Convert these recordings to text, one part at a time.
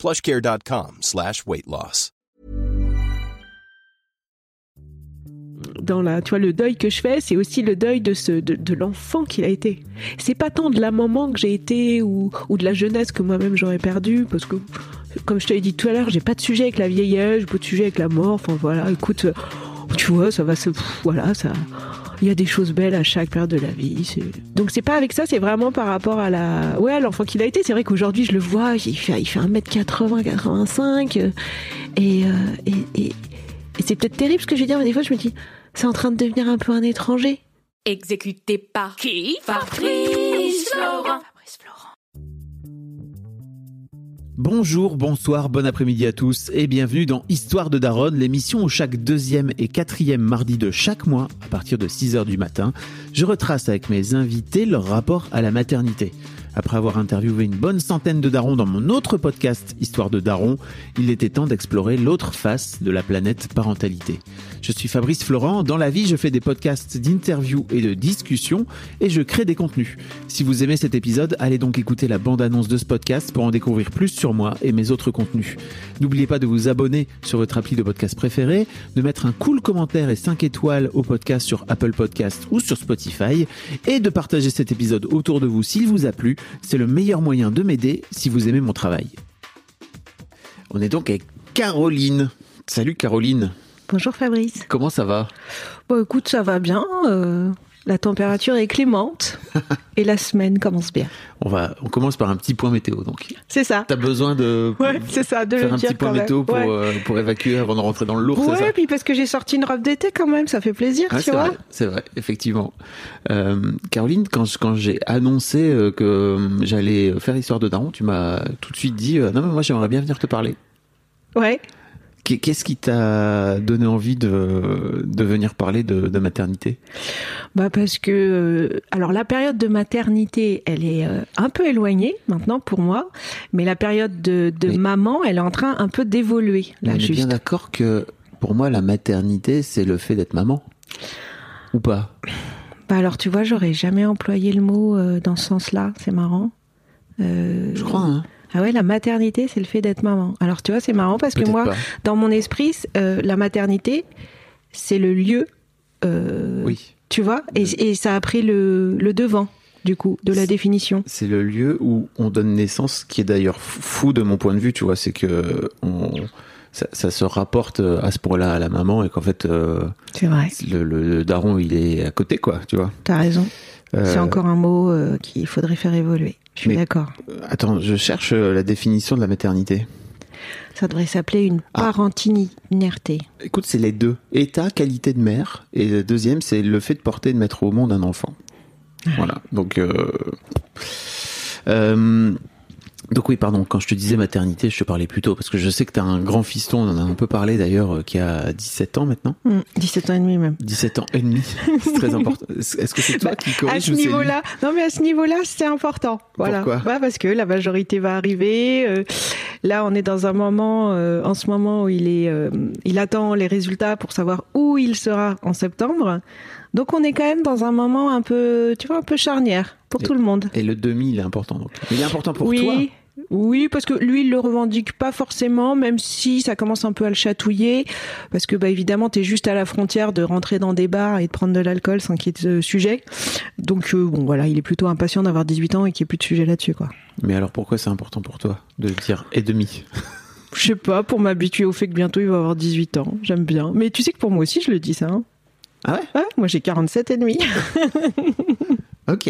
plushcare.com slash weight loss. Dans la, tu vois, le deuil que je fais, c'est aussi le deuil de de, l'enfant qu'il a été. C'est pas tant de la maman que j'ai été ou, ou de la jeunesse que moi-même j'aurais perdu, parce que, comme je te l'ai dit tout à l'heure, j'ai pas de sujet avec la vieillesse, j'ai pas de sujet avec la mort. Enfin voilà, écoute, tu vois, ça va se, voilà, ça. Il y a des choses belles à chaque période de la vie. Donc c'est pas avec ça, c'est vraiment par rapport à la, ouais, l'enfant qu'il a été. C'est vrai qu'aujourd'hui je le vois, il fait, il fait 1m80, 85, euh, et, euh, et, et, et c'est peut-être terrible ce que je vais dire, mais des fois je me dis, c'est en train de devenir un peu un étranger. Exécuté par qui? Fabrice Florent. Bonjour, bonsoir, bon après-midi à tous et bienvenue dans Histoire de Daronne, l'émission où chaque deuxième et quatrième mardi de chaque mois, à partir de 6h du matin, je retrace avec mes invités leur rapport à la maternité. Après avoir interviewé une bonne centaine de darons dans mon autre podcast Histoire de Daron, il était temps d'explorer l'autre face de la planète parentalité. Je suis Fabrice Florent, dans la vie je fais des podcasts d'interviews et de discussions et je crée des contenus. Si vous aimez cet épisode, allez donc écouter la bande-annonce de ce podcast pour en découvrir plus sur moi et mes autres contenus. N'oubliez pas de vous abonner sur votre appli de podcast préféré, de mettre un cool commentaire et 5 étoiles au podcast sur Apple Podcast ou sur Spotify et de partager cet épisode autour de vous s'il vous a plu. C'est le meilleur moyen de m'aider si vous aimez mon travail. On est donc avec Caroline. Salut Caroline, Bonjour Fabrice. comment ça va? Bon écoute, ça va bien. euh, la température est clémente et la semaine commence bien. on, va, on commence par un petit point météo donc. C'est ça. T'as besoin de Ouais, c'est ça, de faire un petit point météo pour, Ouais. euh, pour évacuer avant de rentrer dans le lourd, Ouais, puis parce que j'ai sorti une robe d'été quand même, ça fait plaisir, Ouais, tu c'est vois. vrai, c'est vrai, effectivement. Euh, Caroline, quand, quand j'ai annoncé que j'allais faire Histoire de Daron, tu m'as tout de suite dit Non, mais moi j'aimerais bien venir te parler. Ouais. Qu'est- Qu'est-ce qui t'a donné envie de, de venir parler de, de maternité? Bah parce que euh, alors la période de maternité, elle est euh, un peu éloignée maintenant pour moi, mais la période de, de Mais- maman, elle est en train un peu d'évoluer là est juste. bien d'accord que pour moi, la maternité, c'est le fait d'être maman Ou pas? Bah alors tu vois, j'aurais jamais employé le mot euh, dans ce sens-là, c'est marrant. Euh, Je crois, hein Ah ouais, la maternité, c'est le fait d'être maman. Alors tu vois, c'est marrant parce que moi, pas. dans mon esprit, euh, la maternité, c'est le lieu, euh, Oui. tu vois, et, et ça a pris le, le devant du coup de la définition. C'est le lieu où on donne naissance, qui est d'ailleurs fou de mon point de vue, tu vois, c'est que on, ça, ça se rapporte à ce point-là à la maman et qu'en fait euh, vrai, le, le- le daron il est à côté, quoi, tu vois. t'as raison. Euh, C'est encore un mot euh, qu'il faudrait faire évoluer. Je suis d'accord. Attends, je cherche euh, la définition de la maternité. Ça devrait s'appeler une Ah. parentinerté. Écoute, c'est les deux. État, qualité de mère. Et le deuxième, c'est le fait de porter et de mettre au monde un enfant. Voilà. Donc, euh, euh, donc oui, pardon. Quand je te disais maternité, je te parlais plus tôt parce que je sais que tu as un grand fiston. On en a un peu parlé d'ailleurs, euh, qui a 17 ans maintenant. Hum, 17 ans et demi même. 17 ans et demi. c'est très important. Est-ce que c'est toi qui corrige à ce niveau-là, non mais à ce niveau-là, c'est important. Voilà. Pourquoi? Ouais, parce que la majorité va arriver. euh, là, on est dans un moment, euh, en ce moment où il est, euh, il attend les résultats pour savoir où il sera en septembre. Donc, on est quand même dans un moment un peu, tu vois, un peu charnière pour Et- tout le monde. Et le demi, il est important. Donc. Il est important pour oui. toi? Oui, parce que lui, il le revendique pas forcément, même si ça commence un peu à le chatouiller, parce que bah évidemment, t'es juste à la frontière de rentrer dans des bars et de prendre de l'alcool sans qu'il y ait de sujet. Donc euh, bon, voilà, il est plutôt impatient d'avoir 18 ans et qu'il n'y ait plus de sujet là-dessus, quoi. Mais alors pourquoi c'est important pour toi de dire et demi? Je sais pas, pour m'habituer au fait que bientôt il va avoir 18 ans, j'aime bien. Mais tu sais que pour moi aussi, je le dis ça. Hein. Ah ouais? Ouais, moi j'ai 47 et demi. Ok.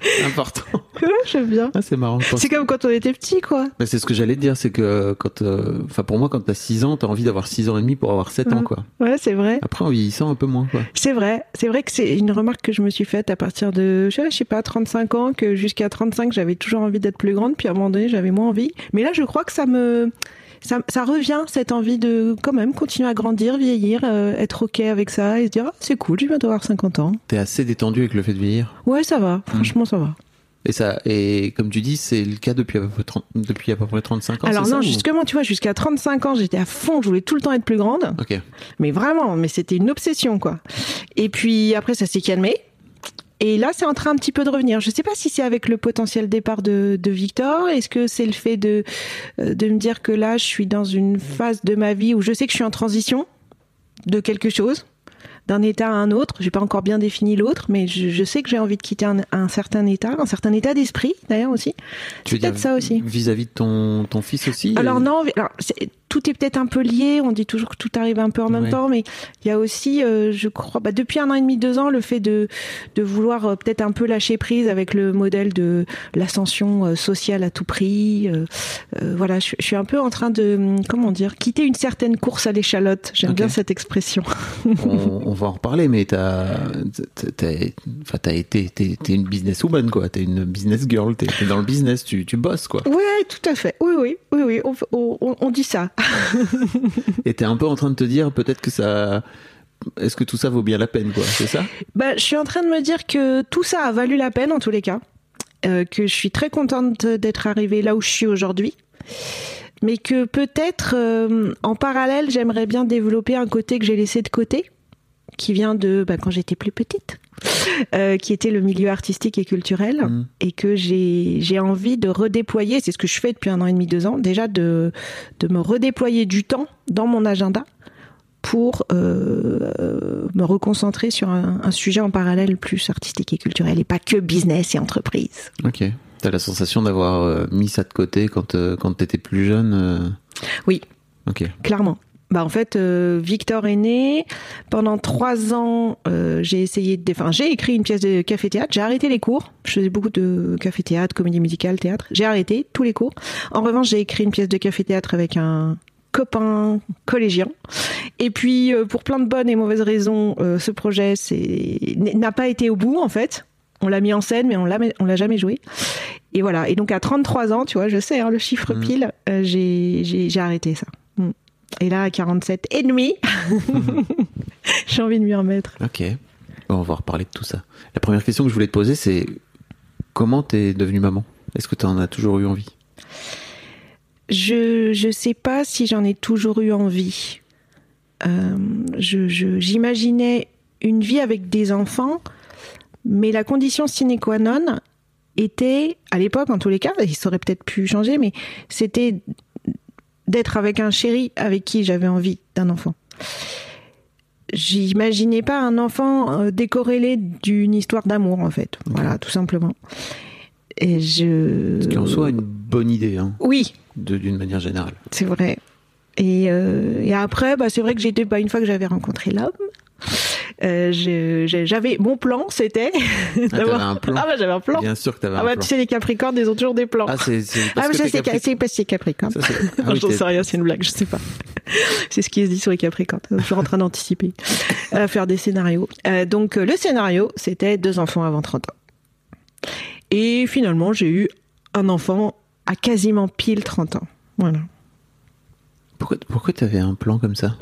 Important. ouais, j'aime bien. Ah, c'est marrant. C'est comme quand on était petit, quoi. Bah, c'est ce que j'allais te dire, c'est que quand, euh, enfin pour moi, quand t'as 6 ans, t'as envie d'avoir 6 ans et demi pour avoir 7 ans, Mhm. quoi. Ouais, c'est vrai. Après, en vieillissant un peu moins, quoi. C'est vrai, c'est vrai que c'est une remarque que je me suis faite à partir de, je sais pas, 35 ans, que jusqu'à 35, j'avais toujours envie d'être plus grande, puis à un moment donné, j'avais moins envie. Mais là, je crois que ça me, ça, ça revient cette envie de quand même continuer à grandir, vieillir, euh, être ok avec ça et se dire ah, c'est cool, je vais bientôt avoir 50 ans. T'es assez détendu avec le fait de vieillir? Ouais, ça va. Franchement, ça va. Et ça, et comme tu dis, c'est le cas depuis à peu près, 30 depuis à peu près 35 ans. Alors non, ça, ou- justement, tu vois, jusqu'à 35 ans, j'étais à fond, je voulais tout le temps être plus grande. Ok. Mais vraiment, mais c'était une obsession, quoi. Et puis après, ça s'est calmé. Et là, c'est en train un petit peu de revenir. Je sais pas si c'est avec le potentiel départ de, de Victor. Est-ce que c'est le fait de, euh, de me dire que là, je suis dans une phase de ma vie où je sais que je suis en transition de quelque chose, d'un état à un autre. J'ai pas encore bien défini l'autre, mais je, je sais que j'ai envie de quitter un, un certain état, un certain état d'esprit, d'ailleurs aussi. Tu veux peut-être ça aussi. Vis-à-vis de ton, ton fils aussi Alors euh, non, alors, tout est peut-être un peu lié. On dit toujours que tout arrive un peu en même Ouais. temps, mais il y a aussi, euh, je crois, bah, depuis un an et demi, deux ans, le fait de de vouloir euh, peut-être un peu lâcher prise avec le modèle de l'ascension euh, sociale à tout prix. voilà, je, je suis un peu en train de hum, comment dire, quitter une certaine course à l'échalote. J'aime bien cette expression. on, on va en reparler, mais t'as, t'as, été, t'es, t'es une businesswoman, quoi. T'es une business girl, t'es, t'es dans le business, tu, tu bosses, quoi. Ouais, tout à fait. Oui, oui, oui, oui. On, on- on dit ça. Et t'es un peu en train de te dire, peut-être que ça, est-ce que tout ça vaut bien la peine, quoi, c'est ça? Bah, je suis en train de me dire que tout ça a valu la peine en tous les cas, euh, que je suis très contente d'être arrivée là où je suis aujourd'hui, mais que peut-être euh, en parallèle j'aimerais bien développer un côté que j'ai laissé de côté, qui vient de bah, quand j'étais plus petite, euh, qui était le milieu artistique et culturel, Mhm. et que j'ai envie de redéployer, c'est ce que je fais depuis un an et demi, deux ans, déjà de, de me redéployer du temps dans mon agenda pour euh, me reconcentrer sur un, un sujet en parallèle plus artistique et culturel et pas que business et entreprise. Ok. T'as la sensation d'avoir euh, mis ça de côté quand, quand t'étais plus jeune Oui, Ok. clairement. Bah en fait, euh, Victor est né. Pendant trois ans, euh, j'ai essayé de, enfin, j'ai écrit une pièce de café-théâtre. J'ai arrêté les cours. Je faisais beaucoup de café-théâtre, comédie musicale, théâtre. J'ai arrêté tous les cours. En revanche, j'ai écrit une pièce de café-théâtre avec un copain collégien. Et puis, euh, pour plein de bonnes et mauvaises raisons, ce projet n'a pas été au bout, en fait. On l'a mis en scène, mais on l'a, on l'a jamais joué. Et voilà. Et donc, à 33 ans, tu vois, je sais, hein, le chiffre Mhm. pile, j'ai arrêté ça. Et là, à 47 et demi, j'ai envie de m'y remettre. Ok. On va reparler de tout ça. La première question que je voulais te poser, c'est comment t'es devenue maman? Est-ce que t'en as toujours eu envie? Je je sais pas si j'en ai toujours eu envie. Euh, je, je- j'imaginais une vie avec des enfants, mais la condition sine qua non était, à l'époque en tous les cas, il aurait peut-être pu changer, mais c'était d'être avec un chéri avec qui j'avais envie d'un enfant. J'imaginais pas un enfant euh, décorrélé d'une histoire d'amour en fait, voilà, tout simplement. Et je. Ce qui en soit une bonne idée, hein, Oui, de- d'une manière générale. c'est vrai. Et, euh, et après, bah, c'est vrai que j'étais, bah, une fois que j'avais rencontré l'homme, euh, j'avais mon plan, c'était t'avais un plan. Ah bah j'avais un plan. Bien sûr que t'avais Ah un bah plan. tu sais les Capricornes, ils ont toujours des plans. Ah, c'est Ah, mais ça c'est Capricorne. Ça, ah oui, J'en sais rien, c'est une blague, je sais pas. c'est ce qui se dit sur les Capricornes. Je suis en train d'anticiper, euh, faire des scénarios. Euh, donc euh, le scénario, c'était deux enfants avant 30 ans. Et finalement, j'ai eu un enfant à quasiment pile 30 ans. Voilà. Pourquoi, pourquoi t'avais un plan comme ça?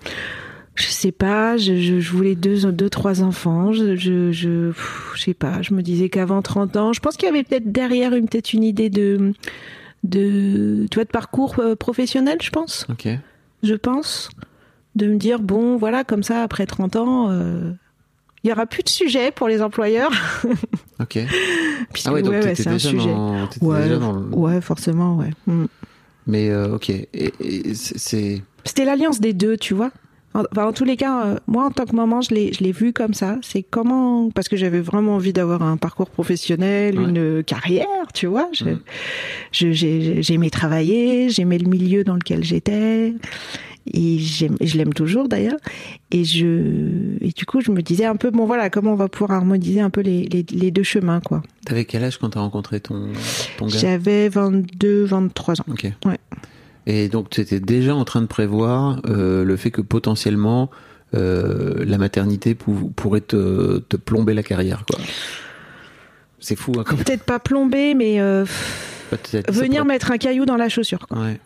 Je sais pas, je, voulais deux, deux, trois enfants. Je, je, je, je sais pas. Je me disais qu'avant 30 ans, je pense qu'il y avait peut-être derrière une peut-être une idée de, de, tu vois, de parcours euh, professionnel, je pense. Ok. Je pense de me dire bon, voilà, comme ça, après 30 ans, euh, il y aura plus de sujet pour les employeurs. Ok. Puisque, Ah ouais, donc ouais, ouais, t'étais c'est un sujet. dans, Ouais, déjà dans le... ouais, forcément, ouais. Mm. Mais euh, ok. Et, c'est... C'était l'alliance des deux, tu vois. En, enfin, en tous les cas, euh, moi, en tant que maman, je l'ai, je l'ai vu comme ça. C'est comment, parce que j'avais vraiment envie d'avoir un parcours professionnel, Ouais. une carrière, tu vois. Je, je- j'ai- j'aimais travailler, j'aimais le milieu dans lequel j'étais. Et j'aime, je l'aime toujours d'ailleurs. Et je, et du coup, je me disais un peu, bon voilà, comment on va pouvoir harmoniser un peu les, les, les deux chemins, quoi. T'avais quel âge quand t'as rencontré ton, ton gars? J'avais 22, 23 ans. Ok. Ouais. Et donc tu étais déjà en train de prévoir euh, le fait que potentiellement euh, la maternité pou- pourrait te, te plomber la carrière, quoi. C'est fou, hein, Peut-être pas plombé, mais euh, venir mettre un caillou dans la chaussure, quoi. Ouais.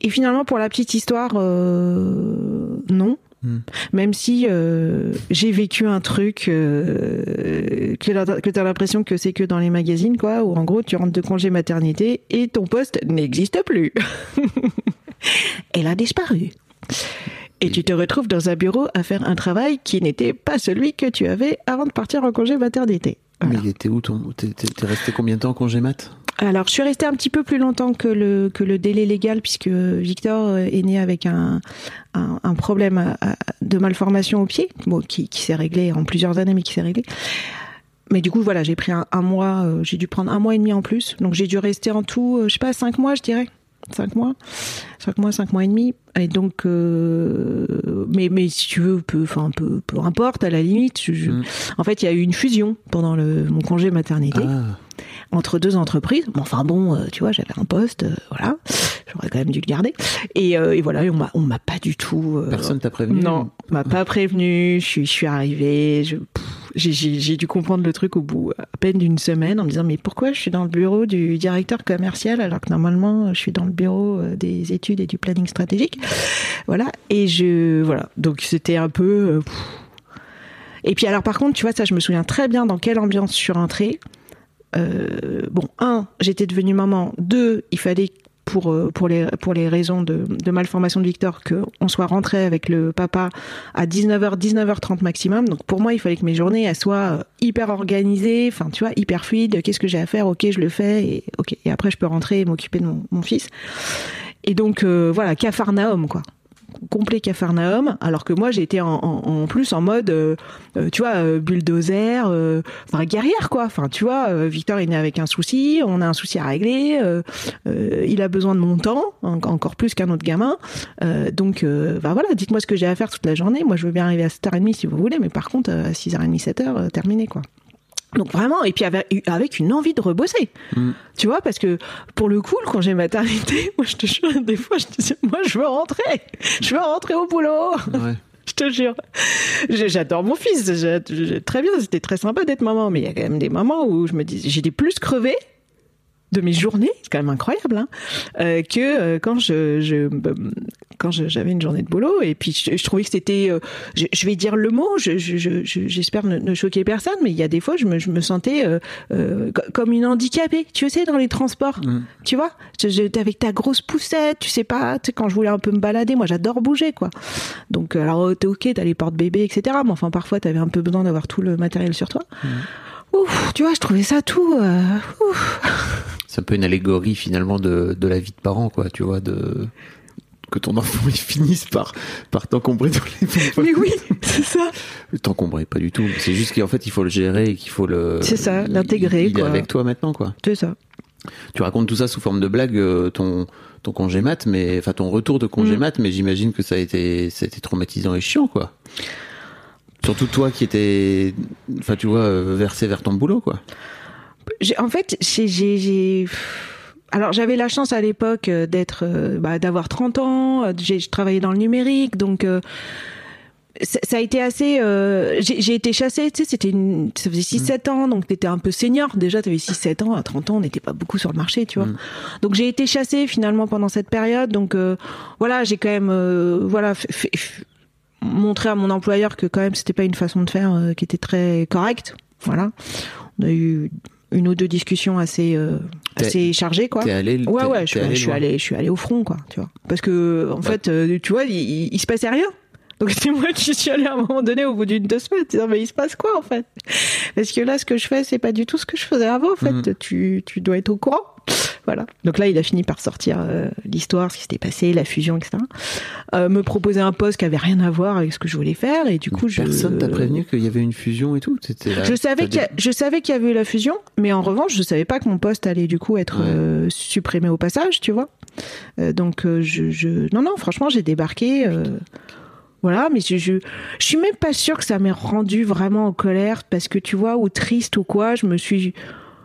Et finalement, pour la petite histoire, non. Hmm. Même si euh, j'ai vécu un truc euh, que tu as l'impression que c'est que dans les magazines, quoi, où en gros tu rentres de congé maternité et ton poste n'existe plus. Elle a disparu. Et tu te retrouves dans un bureau à faire un travail qui n'était pas celui que tu avais avant de partir en congé maternité. Mais il était où ton. T'es resté combien de temps en congé mat? Alors, je suis restée un petit peu plus longtemps que le, que le délai légal, puisque Victor euh, est né avec un, un, problème de malformation au pied, bon, qui, qui s'est réglé en plusieurs années, mais qui s'est réglé. Mais du coup, voilà, j'ai pris un, un mois, euh, j'ai dû prendre un mois et demi en plus. Donc, j'ai dû rester en tout, euh, je sais pas, cinq mois, je dirais. Cinq mois. Cinq mois, cinq mois et demi. Et donc, euh, mais, mais si tu veux, peu, enfin, peu, peu importe, à la limite. je- je- Mm. En fait, il y a eu une fusion pendant le, mon congé maternité Ah, entre deux entreprises. Bon, enfin bon, euh, tu vois, j'avais un poste, euh, voilà, j'aurais quand même dû le garder. Et, euh, et voilà, et on m'a, on m'a pas du tout. euh, personne t'a prévenu Non, on m'a pas prévenu. Je suis, je suis arrivée. Je, pff, j'ai, j'ai, j'ai dû comprendre le truc au bout à peine d'une semaine en me disant mais pourquoi je suis dans le bureau du directeur commercial alors que normalement je suis dans le bureau euh, des études et du planning stratégique? Voilà. Et je, voilà. Donc c'était un peu. euh. Et puis alors par contre, tu vois ça, je me souviens très bien dans quelle ambiance je suis rentrée. Euh, bon, un, j'étais devenue maman. Deux, il fallait pour euh, pour les pour les raisons de, malformation de Victor que on soit rentré avec le papa à 19h 19h30 maximum. Donc pour moi, il fallait que mes journées soient euh, hyper organisées, enfin tu vois, hyper fluides. Qu'est-ce que j'ai à faire? OK, je le fais et. Et après je peux rentrer et m'occuper de mon, fils. Et donc euh, voilà, Capharnaüm quoi complet Capharnaüm, alors que moi j'étais en, plus en mode, euh, euh, tu vois, euh, bulldozer, enfin guerrière quoi. Enfin tu vois, Victor est né avec un souci, on a un souci à régler, il a besoin de mon temps, en- encore plus qu'un autre gamin. Donc bah voilà, dites-moi ce que j'ai à faire toute la journée. Moi je veux bien arriver à 7h30 si vous voulez, mais par contre à 6h30, 7h, euh, terminé quoi. Donc vraiment, et puis avec, avec une envie de rebosser. Mm. Tu vois, parce que pour le coup, le congé maternité, moi je te jure, des fois je disais, moi je veux rentrer, je veux rentrer au boulot. Ouais. Je te jure. J'adore mon fils. Très bien, c'était très sympa d'être maman. Mais il y a quand même des moments où je me dis, j'ai des plus crevés de mes journées, c'est quand même incroyable, hein, euh, que euh, quand je, je quand j'avais une journée de boulot. Et puis je, je trouvais que c'était, euh, je, je vais dire le mot, je- je- je- je- j'espère ne, ne choquer personne, mais il y a des fois je me, je me sentais euh, euh, co- comme une handicapée, tu sais, dans les transports. Mm. Tu vois, avec ta grosse poussette, tu sais pas, tu sais, quand je voulais un peu me balader, moi j'adore bouger, quoi. Donc, euh, alors, t'es ok, t'as les portes-bébés, etc. Mais enfin, parfois, t'avais un peu besoin d'avoir tout le matériel sur toi. Ouf, tu vois, je trouvais ça tout. euh, ouf. C'est un peu une allégorie finalement de, de la vie de parent, quoi, tu vois, de que ton enfant il finisse par par t'encombrer dans les Mais oui, c'est ça. t'encombrer pas du tout c'est juste qu'en fait il faut le gérer et qu'il faut le C'est ça, il- l'intégrer, il, est quoi. avec toi maintenant quoi C'est ça. tu racontes tout ça sous forme de blague euh, ton ton congé mat mais enfin ton retour de congé Mm. mat mais j'imagine que ça a été ça a été traumatisant et chiant quoi surtout toi qui étais enfin tu vois euh, versé vers ton boulot quoi En fait, j'ai. Alors, j'avais la chance à l'époque euh, d'être, euh, bah, d'avoir 30 ans. euh, J'ai je travaillais dans le numérique, donc. euh, ça a été assez. euh, j'ai été chassée, tu sais, c'était une, ça faisait 6-7 ans, donc t'étais un peu senior. Déjà, t'avais 6-7 ans, à 30 ans, on n'était pas beaucoup sur le marché, tu vois. Mm. Donc j'ai été chassée finalement pendant cette période. Donc euh, voilà, j'ai quand même voilà montré à mon employeur que quand même c'était pas une façon de faire qui était très correcte. Voilà, on a eu une ou deux discussions assez euh, assez chargées quoi. t'es allé Ouais ouais, je, suis- allé je suis allé je suis allé au front quoi, tu vois. Parce que en fait euh, tu vois, il, il, il se passait rien. Donc c'est moi qui suis allée à un moment donné au bout d'une deux semaines, disant mais il se passe quoi en fait? Parce que là ce que je fais c'est pas du tout ce que je faisais avant en fait. Mhm. Tu tu dois être au courant. Voilà. Donc là il a fini par sortir euh, l'histoire, ce qui s'était passé, la fusion, etc. Euh, me proposer un poste qui avait rien à voir avec ce que je voulais faire et du coup je personne t'a prévenu qu'il y avait une fusion et tout là- je savais qu'il je savais qu'il y avait eu la fusion, mais en revanche, je savais pas que mon poste allait du coup être Ouais. euh, supprimé au passage, tu vois. Donc je, je, non non, franchement, j'ai débarqué. Voilà, mais je, je, je suis même pas sûre que ça m'ait rendu vraiment en colère parce que tu vois, ou triste ou quoi, je me suis,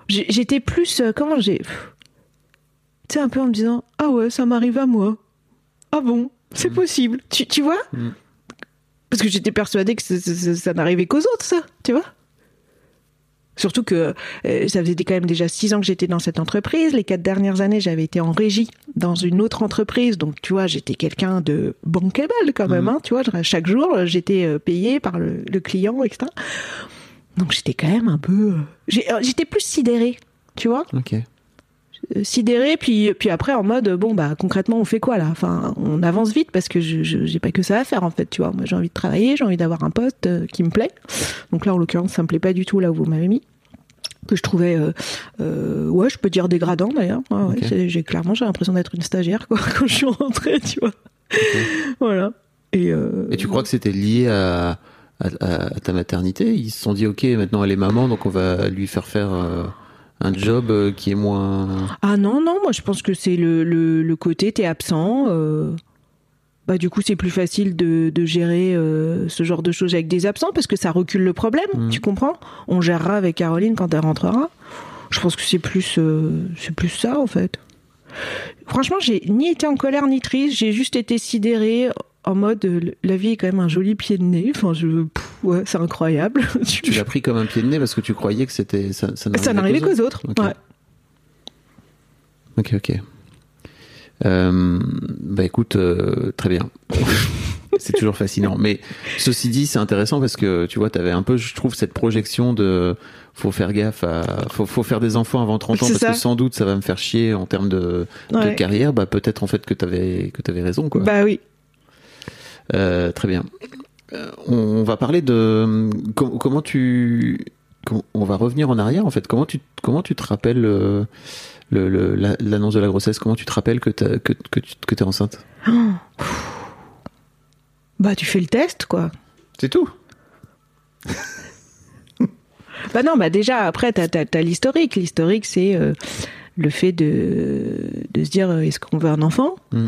j'étais plus, euh, comment j'ai, tu sais un peu en me disant, ah ouais, ça m'arrive à moi. Ah bon, c'est possible. Tu, tu vois? Mm. Parce que j'étais persuadée que ça, ça- ça- ça n'arrivait qu'aux autres, ça, tu vois? Surtout que euh, ça faisait quand même déjà six ans que j'étais dans cette entreprise. Les quatre dernières années, j'avais été en régie dans une autre entreprise. Donc, tu vois, j'étais quelqu'un de bankable quand même. Mhm. Hein, tu vois, chaque jour, j'étais euh, payé par le, le client, etc. Donc, j'étais quand même un peu... euh, euh, J'étais plus sidérée, tu vois Ok. Sidéré puis puis après en mode bon bah concrètement on fait quoi là? Enfin on avance vite parce que je j'ai pas que ça à faire en fait tu vois. Moi j'ai envie de travailler j'ai envie d'avoir un poste euh, qui me plaît. Donc là en l'occurrence ça me plaît pas du tout là où vous m'avez mis. Que je trouvais euh, euh, ouais je peux dire dégradant d'ailleurs. Ouais, j'ai clairement j'ai l'impression d'être une stagiaire quoi quand je suis rentrée tu vois. Voilà. Et, euh, Et tu crois que c'était lié à, à, à- ta maternité? Ils se sont dit, ok, maintenant elle est maman, donc on va lui faire faire un job euh, qui est moins. Ah non, non, moi je pense que c'est le, le, le côté t'es absent. euh, bah, du coup, c'est plus facile de, de gérer euh, ce genre de choses avec des absents parce que ça recule le problème, Mm. tu comprends? On gérera avec Caroline quand elle rentrera. Je pense que c'est plus, euh, c'est plus ça en fait. Franchement, j'ai ni été en colère ni triste, j'ai juste été sidérée en mode la vie est quand même un joli pied de nez. Enfin, je, pff, ouais, c'est incroyable. Tu l'as pris comme un pied de nez parce que tu croyais que c'était ça, n'arrivait qu'aux autres. Ok. Ouais. Ok, ok. Euh, bah écoute, euh, très bien. c'est toujours fascinant. Mais ceci dit, c'est intéressant parce que tu vois, tu avais un peu, je trouve, cette projection de faut faire gaffe à. Faut, faut faire des enfants avant 30 ans parce ça. que sans doute ça va me faire chier en termes de, carrière. Bah peut-être en fait que tu avais, que avais raison, quoi. Bah oui. Euh, très bien. Euh, on, va parler de com- comment tu. com- on va revenir en arrière en fait. Comment tu comment tu te rappelles euh, le- le- la- l'annonce de la grossesse? Comment tu te rappelles que que que tu que t'es enceinte? Bah tu fais le test quoi. C'est tout. Bah non, bah déjà après t'as t'as l'historique. L'historique c'est euh, le fait de de se dire euh, est-ce qu'on veut un enfant? Mm.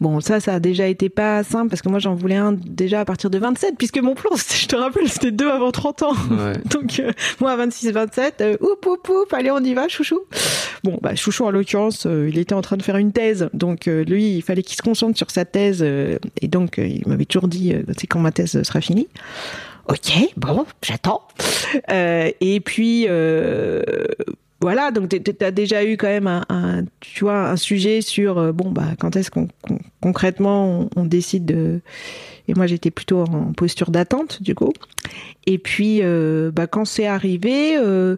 Bon ça ça a déjà été pas simple parce que moi j'en voulais un déjà à partir de 27 puisque mon plan je te rappelle c'était deux avant 30 ans. Ouais. Donc euh, moi à 26 27 euh, oup oup oup allez on y va chouchou. Bon bah chouchou en l'occurrence euh, il était en train de faire une thèse donc lui il fallait qu'il se concentre sur sa thèse et donc il m'avait toujours dit c'est quand ma thèse sera finie. Ok, bon, j'attends. Et puis voilà, donc tu as déjà eu quand même un, tu vois, un sujet sur euh, bon bah quand est-ce qu'on concrètement on, décide de. Et moi j'étais plutôt en posture d'attente du coup. Et puis euh, bah quand c'est arrivé, euh,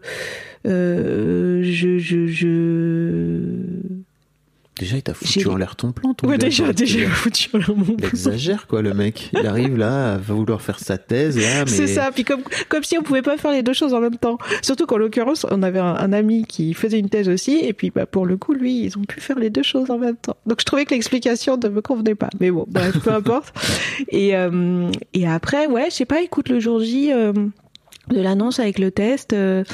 je, je, je... Déjà, il t'a foutu en l'air ton plan. Ton ouais gars, déjà quoi. déjà foutu en l'air mon Il plan. exagère quoi, le mec. Il arrive là, à vouloir faire sa thèse là, mais C'est ça, puis comme, comme si on pouvait pas faire les deux choses en même temps. Surtout qu'en l'occurrence, on avait un, un ami qui faisait une thèse aussi, et puis bah, pour le coup, lui, ils ont pu faire les deux choses en même temps. Donc je trouvais que l'explication ne me convenait pas. Mais bon, bref, peu importe. Et, euh, et après, ouais, je sais pas, écoute, le jour J... euh, de l'annonce avec le test, euh,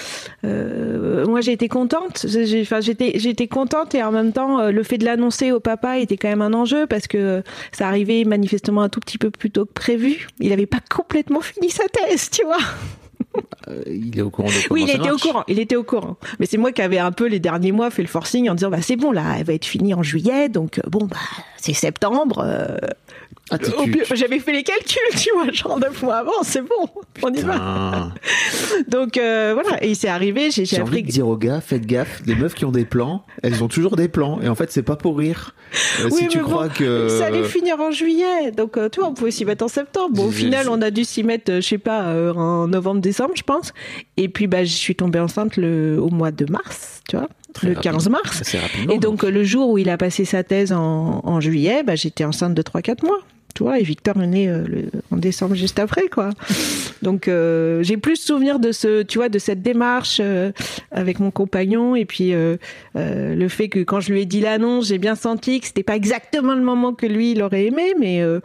euh, moi j'ai été contente. J'étais, j'étais contente et en même temps, euh, le fait de l'annoncer au papa était quand même un enjeu parce que ça arrivait manifestement un tout petit peu plus tôt que prévu. Il avait pas complètement fini sa thèse, tu vois. il est au courant de Oui, il ça était au courant. Il était au courant. Mais c'est moi qui avais un peu les derniers mois fait le forcing en disant bah c'est bon là, elle va être finie en juillet, donc bon bah c'est septembre. euh, Ah, J'avais fait les calculs, tu vois, genre neuf mois avant, c'est bon, on y va. Donc euh, voilà, et c'est arrivé, j'ai J'ai envie appris. de dire aux gars, faites gaffe, les meufs qui ont des plans, elles ont toujours des plans. Et en fait, c'est pas pour rire. Euh, Oui, si tu mais crois bon, que. Ça allait finir en juillet, donc euh, tu vois, on pouvait s'y mettre en septembre. Bon, au final, on a dû s'y mettre, euh, je sais pas, euh, en novembre-décembre, je pense. Et puis, bah, je suis tombée enceinte le, au mois de mars, tu vois, Très le rapide. 15 mars. Et donc, le jour où il a passé sa thèse en, en juillet, bah, j'étais enceinte de 3-4 mois. Tu vois, et Victor est né euh, le- en décembre juste après, quoi. Donc, euh, j'ai plus souvenir de ce, tu vois, de cette démarche euh, avec mon compagnon, et puis euh, euh, le fait que quand je lui ai dit l'annonce, j'ai bien senti que c'était pas exactement le moment que lui il aurait aimé, mais euh,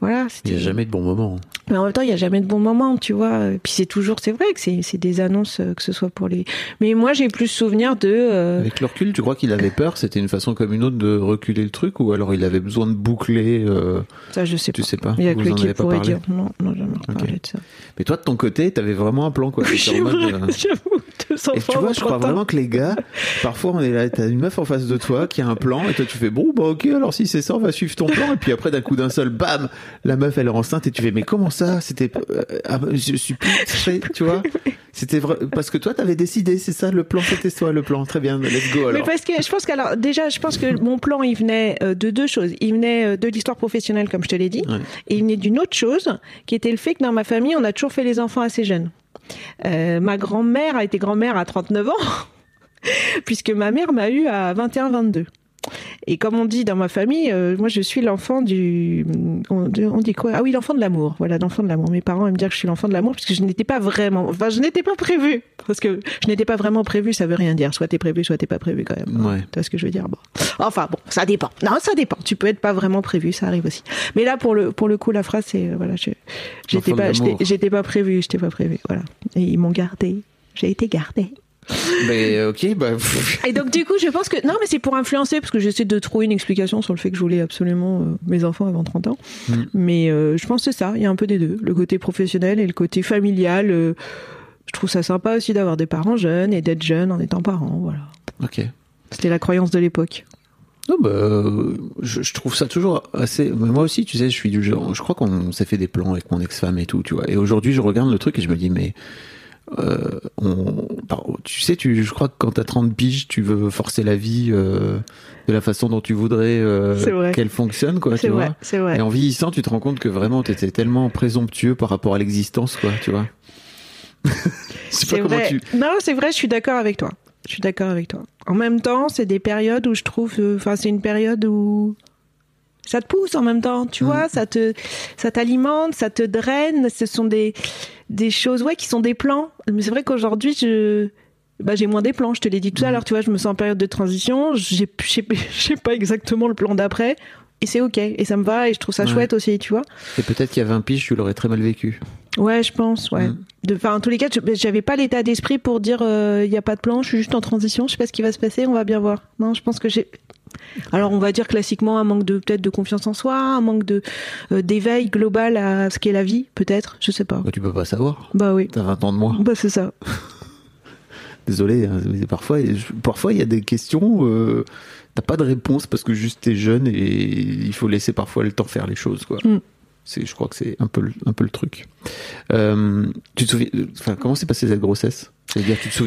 voilà. Il n'y a jamais de bon moment. mais en même temps, il y a jamais de bon moment, tu vois. Et Puis c'est toujours, c'est vrai que c'est c'est des annonces, euh, que ce soit pour les. Mais moi, j'ai plus souvenir de. euh, Avec le recul, tu crois qu'il avait peur? C'était une façon comme une autre de reculer le truc? Ou alors il avait besoin de boucler euh, ça, je sais Tu pas. sais pas? Il y a que lui en qui pourrait parlé? dire. Non, non, jamais reparlé de ça. Mais toi, de ton côté, t'avais vraiment un plan, quoi? Oui, Et tu vois, je crois 30 ans. vraiment que les gars, parfois on est là, t'as une meuf en face de toi qui a un plan, et toi tu fais bon, bah ok, alors si c'est ça, on va suivre ton plan, et puis après d'un coup d'un seul, bam, la meuf elle est enceinte, et tu fais mais comment ça? C'était, euh, ah, je suis plus prêt, tu vois? C'était vrai parce que toi, t'avais décidé, c'est ça le plan, c'était toi le plan. Très bien, let's go alors. Mais parce que je pense qu'alors déjà, je pense que mon plan il venait euh, de deux choses. Il venait euh, de l'histoire professionnelle, comme je te l'ai dit, Ouais. et il venait d'une autre chose, qui était le fait que dans ma famille, on a toujours fait les enfants assez jeunes. Euh, ma grand-mère a été grand-mère à 39 ans, puisque ma mère m'a eu à 21-22. Et comme on dit dans ma famille, euh, moi je suis l'enfant du, on, on dit quoi? Ah oui, l'enfant de l'amour. Voilà, l'enfant de l'amour. Mes parents aiment dire que je suis l'enfant de l'amour puisque je n'étais pas vraiment, enfin je n'étais pas prévue parce que je n'étais pas vraiment prévue. Ça veut rien dire. Soit t'es prévu, soit t'es pas prévu quand même. Ouais. Tu vois ce que je veux dire? Bon. Enfin bon, ça dépend. Non, ça dépend. Tu peux être pas vraiment prévu, ça arrive aussi. Mais là pour le pour le coup, la phrase c'est euh, voilà, je- j'étais pas, j'étais pas prévu, j'étais pas prévu. Voilà. Et ils m'ont gardé. J'ai été gardée. Mais ok, bah. Et donc du coup, je pense que non, mais c'est pour influencer parce que j'essaie de trouver une explication sur le fait que je voulais absolument euh, mes enfants avant 30 ans. Mm. Mais euh, je pense que c'est ça. Il y a un peu des deux, le côté professionnel et le côté familial. euh, je trouve ça sympa aussi d'avoir des parents jeunes et d'être jeune en étant parent. Voilà. Ok. C'était la croyance de l'époque. Non, bah, euh, je, je trouve ça toujours assez. mais Moi aussi, tu sais, je suis du genre. Je crois qu'on s'est fait des plans avec mon ex-femme et tout, tu vois. Et aujourd'hui, je regarde le truc et je me dis, mais. Euh, on, tu sais, tu, je crois que quand t'as 30 piges, tu veux forcer la vie euh, de la façon dont tu voudrais euh, qu'elle fonctionne, quoi, c'est tu vrai, vois. c'est vrai. Et en vieillissant, tu te rends compte que vraiment, t'étais tellement présomptueux par rapport à l'existence, quoi, tu vois. C'est vrai. tu. Non, c'est vrai, je suis d'accord avec toi. Je suis d'accord avec toi. En même temps, c'est des périodes où je trouve, enfin, c'est une période où ça te pousse en même temps, tu Mm. vois, ça te, ça t'alimente, ça te draine. Ce sont des, des choses, ouais, qui sont des plans. Mais c'est vrai qu'aujourd'hui, je, bah, j'ai moins des plans. Je te l'ai dit tout à Mm. l'heure, tu vois, je me sens en période de transition. J'ai, j'ai pas exactement le plan d'après. Et c'est ok. Et ça me va. Et je trouve ça Ouais. chouette aussi, tu vois. Et peut-être qu'il y a 20 piges, tu l'aurais très mal vécu. Ouais, je pense, ouais. Mm. De, enfin, en tous les cas, je- j'avais pas l'état d'esprit pour dire il y a pas de plan, je suis juste en transition, je sais pas ce qui va se passer, on va bien voir. Non, je pense que j'ai. Alors, on va dire classiquement un manque de peut-être de confiance en soi, un manque de euh, d'éveil global à ce qu'est la vie, peut-être, je sais pas. Bah, tu peux pas savoir. Bah oui. T'as 20 ans de moins. Bah c'est ça. Désolé, hein, mais parfois, je- parfois il y a des questions, euh, t'as pas de réponse parce que juste t'es jeune et il faut laisser parfois le temps faire les choses, quoi. Mm. C'est, je crois que c'est un peu, le- un peu le truc. Euh, tu te souviens, enfin, comment s'est passée cette grossesse? C'est-à-dire, tu te souviens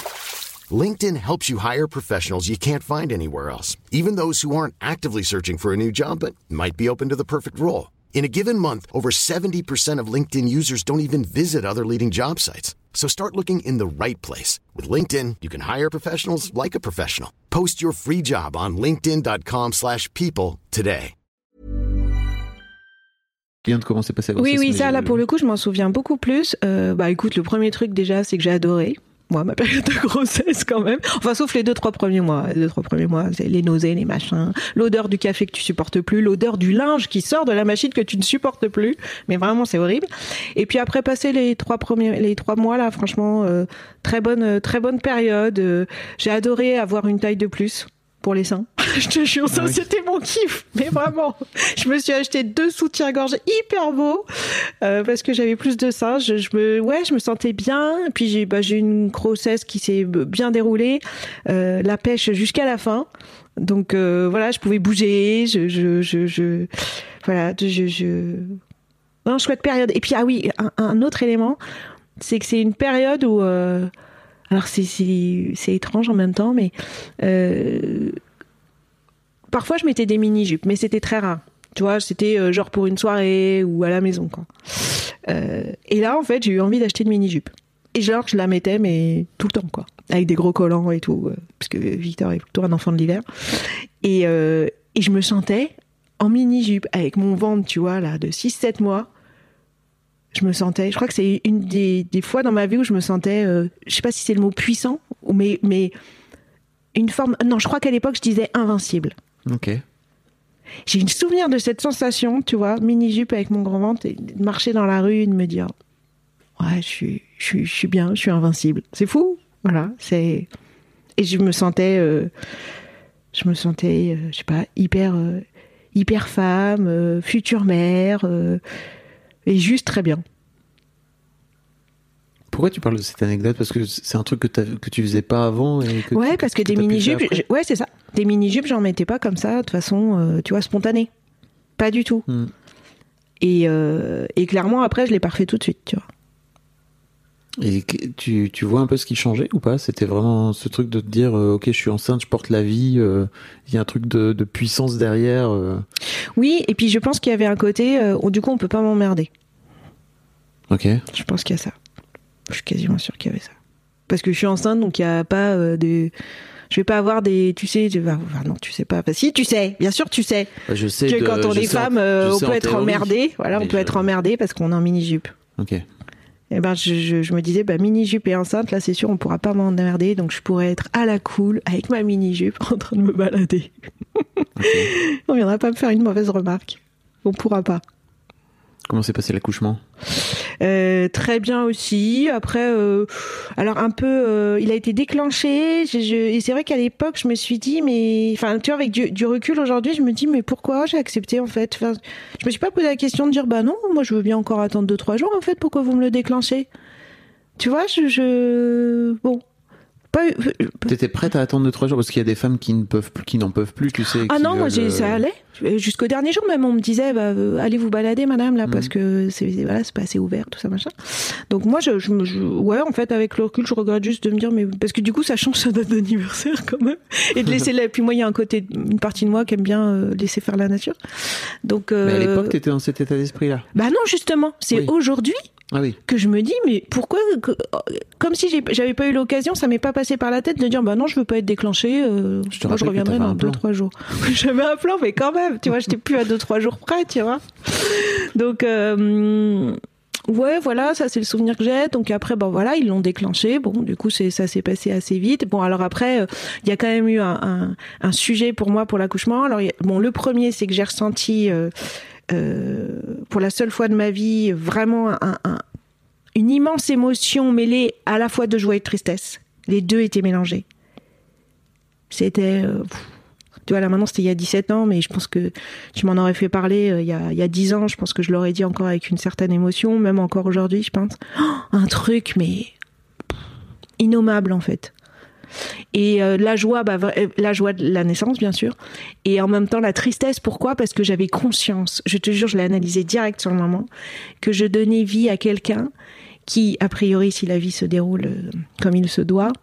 LinkedIn helps you hire professionals you can't find anywhere else, even those who aren't actively searching for a new job but might be open to the perfect role. In a given month, over 70% of LinkedIn users don't even visit other leading job sites. So start looking in the right place. With LinkedIn, you can hire professionals like a professional. Post your free job on linkedin.com/people slash people today. de comment s'est passée la Oui, grossesse oui, mais ça, là, pour euh, le coup, je m'en souviens beaucoup plus. Euh, bah, écoute, le premier truc, déjà, c'est que j'ai adoré. Moi, ma période de grossesse, quand même. Enfin, sauf les deux, trois premiers mois. Les deux, trois premiers mois, les nausées, les machins. L'odeur du café que tu supportes plus. L'odeur du linge qui sort de la machine que tu ne supportes plus. Mais vraiment, c'est horrible. Et puis après, passer les trois premiers, les trois mois, là, franchement, euh, très bonne, euh, très bonne période. Euh, j'ai adoré avoir une taille de plus. Pour les seins. je te jure, ça, Ah oui. c'était mon kiff. Mais vraiment. Je me suis acheté deux soutiens-gorge hyper beaux euh, parce que j'avais plus de seins. Je, je me, ouais, je me sentais bien. Et puis j'ai, bah, j'ai eu une grossesse qui s'est bien déroulée, euh, la pêche jusqu'à la fin. Donc euh, voilà, je pouvais bouger. Je, je, je, je voilà, je, je. Non, chouette période. Et puis ah oui, un, un autre élément, c'est que c'est une période où. Alors c'est étrange en même temps, mais euh, parfois je mettais des mini jupes, mais c'était très rare. Tu vois, c'était euh, genre pour une soirée ou à la maison, quoi. Euh, et là, en fait, j'ai eu envie d'acheter une mini jupe. Et genre, je la mettais, mais tout le temps, quoi. Avec des gros collants et tout. parce que Victor est plutôt un enfant de l'hiver. Et, et je me sentais en mini jupe, avec mon ventre, tu vois, là, de 6-7 mois. Je me sentais, je crois que c'est une des, des fois dans ma vie où je me sentais, euh, je sais pas si c'est le mot puissant, ou mais, mais une forme. Non, je crois qu'à l'époque, je disais invincible. Ok. J'ai une souvenir de cette sensation, tu vois, mini-jupe avec mon grand ventre, et de marcher dans la rue et de me dire Ouais, je suis, je suis, je suis bien, je suis invincible. C'est fou. Voilà. C'est. Et je me sentais. euh, je me sentais, euh, je sais pas, hyper. euh, hyper femme, future mère, et juste très bien. Pourquoi tu parles de cette anecdote? Parce que c'est un truc que, tu faisais pas avant et que Ouais, tu- parce que, des mini-jupes, ouais, c'est ça. Des mini-jupes, j'en mettais pas comme ça, de façon, euh, tu vois, spontanée. Pas du tout. Hmm. Et, euh, et clairement, après, je l'ai pas refait tout de suite, tu vois. Et tu, tu vois un peu ce qui changeait ou pas? C'était vraiment ce truc de te dire euh, ok je suis enceinte, je porte la vie, euh, il y a un truc de, de puissance derrière. euh. Oui, et puis je pense qu'il y avait un côté, où, du coup, on peut pas m'emmerder. Ok. Je pense qu'il y a ça. Je suis quasiment sûre qu'il y avait ça. Parce que je suis enceinte, donc il y a pas de. Je vais pas avoir des. Tu sais, tu vas. enfin, non, tu sais pas. Si, tu sais. Bien sûr, tu sais. Bah, je sais que de- quand on est en- femme, on peut en être théorie. emmerdé. Voilà, on peut je- être emmerdé parce qu'on est en mini-jupe. Ok. Et ben, je, je, je me disais, bah, mini-jupe et enceinte, là, c'est sûr, on pourra pas m'emmerder. Donc, je pourrais être à la cool avec ma mini-jupe en train de me balader. on viendra pas me faire une mauvaise remarque. On pourra pas. Comment s'est passé l'accouchement? Euh, très bien aussi. Après, euh, alors un peu, euh, il a été déclenché. Je, je- et c'est vrai qu'à l'époque, je me suis dit, mais, enfin, tu vois, avec du, du recul aujourd'hui, je me dis, mais pourquoi j'ai accepté en fait? Enfin, Je me suis pas posé la question de dire, bah non, moi, je veux bien encore attendre deux trois jours en fait. Pourquoi vous me le déclenchez? Tu vois, je, je... bon, pas. T'étais prête à attendre 2-3 jours? Parce qu'il y a des femmes qui ne peuvent plus, qui n'en peuvent plus, tu sais. Ah non, moi ça allait. Jusqu'au dernier jour même, on me disait bah, euh, allez vous balader, madame, là, parce que c'est voilà, c'est pas assez ouvert, tout ça machin. Donc moi, je, je, me- je- ouais, en fait, avec le recul, je regrette juste de me dire mais parce que du coup, ça change sa date d'anniversaire quand même, et de laisser la. Puis moi, il y a un côté, une partie de moi qui aime bien euh, laisser faire la nature. Donc. Mais à euh, l'époque, t'étais dans cet état d'esprit-là. bah non, justement, c'est Oui. aujourd'hui Ah oui. que je me dis mais pourquoi que- comme si j'avais pas eu l'occasion ça m'est pas passé par la tête de dire bah non je veux pas être déclenché euh, Je te moi je reviendrai dans deux trois jours j'avais un plan mais quand même tu vois j'étais plus à deux trois jours près tu vois donc euh, ouais voilà ça c'est le souvenir que j'ai donc après bon voilà ils l'ont déclenché bon du coup ça s'est passé assez vite bon alors après euh, il y a quand même eu un, sujet pour moi pour l'accouchement alors bon le premier c'est que j'ai ressenti euh, pour la seule fois de ma vie vraiment un- un, une immense émotion mêlée à la fois de joie et de tristesse. Les deux étaient mélangés. C'était. Tu vois, là maintenant, c'était il y a 17 ans, mais je pense que tu m'en aurais fait parler euh, il, y a, il y a 10 ans. Je pense que je l'aurais dit encore avec une certaine émotion, même encore aujourd'hui, je pense. Oh, un truc, mais. innommable, en fait. Et euh, la joie, bah, euh, la joie de la naissance, bien sûr. Et en même temps, la tristesse, pourquoi? Parce que j'avais conscience, je te jure, je l'ai analysé direct sur le moment, que je donnais vie à quelqu'un qui, a priori, si la vie se déroule euh, comme il se doit,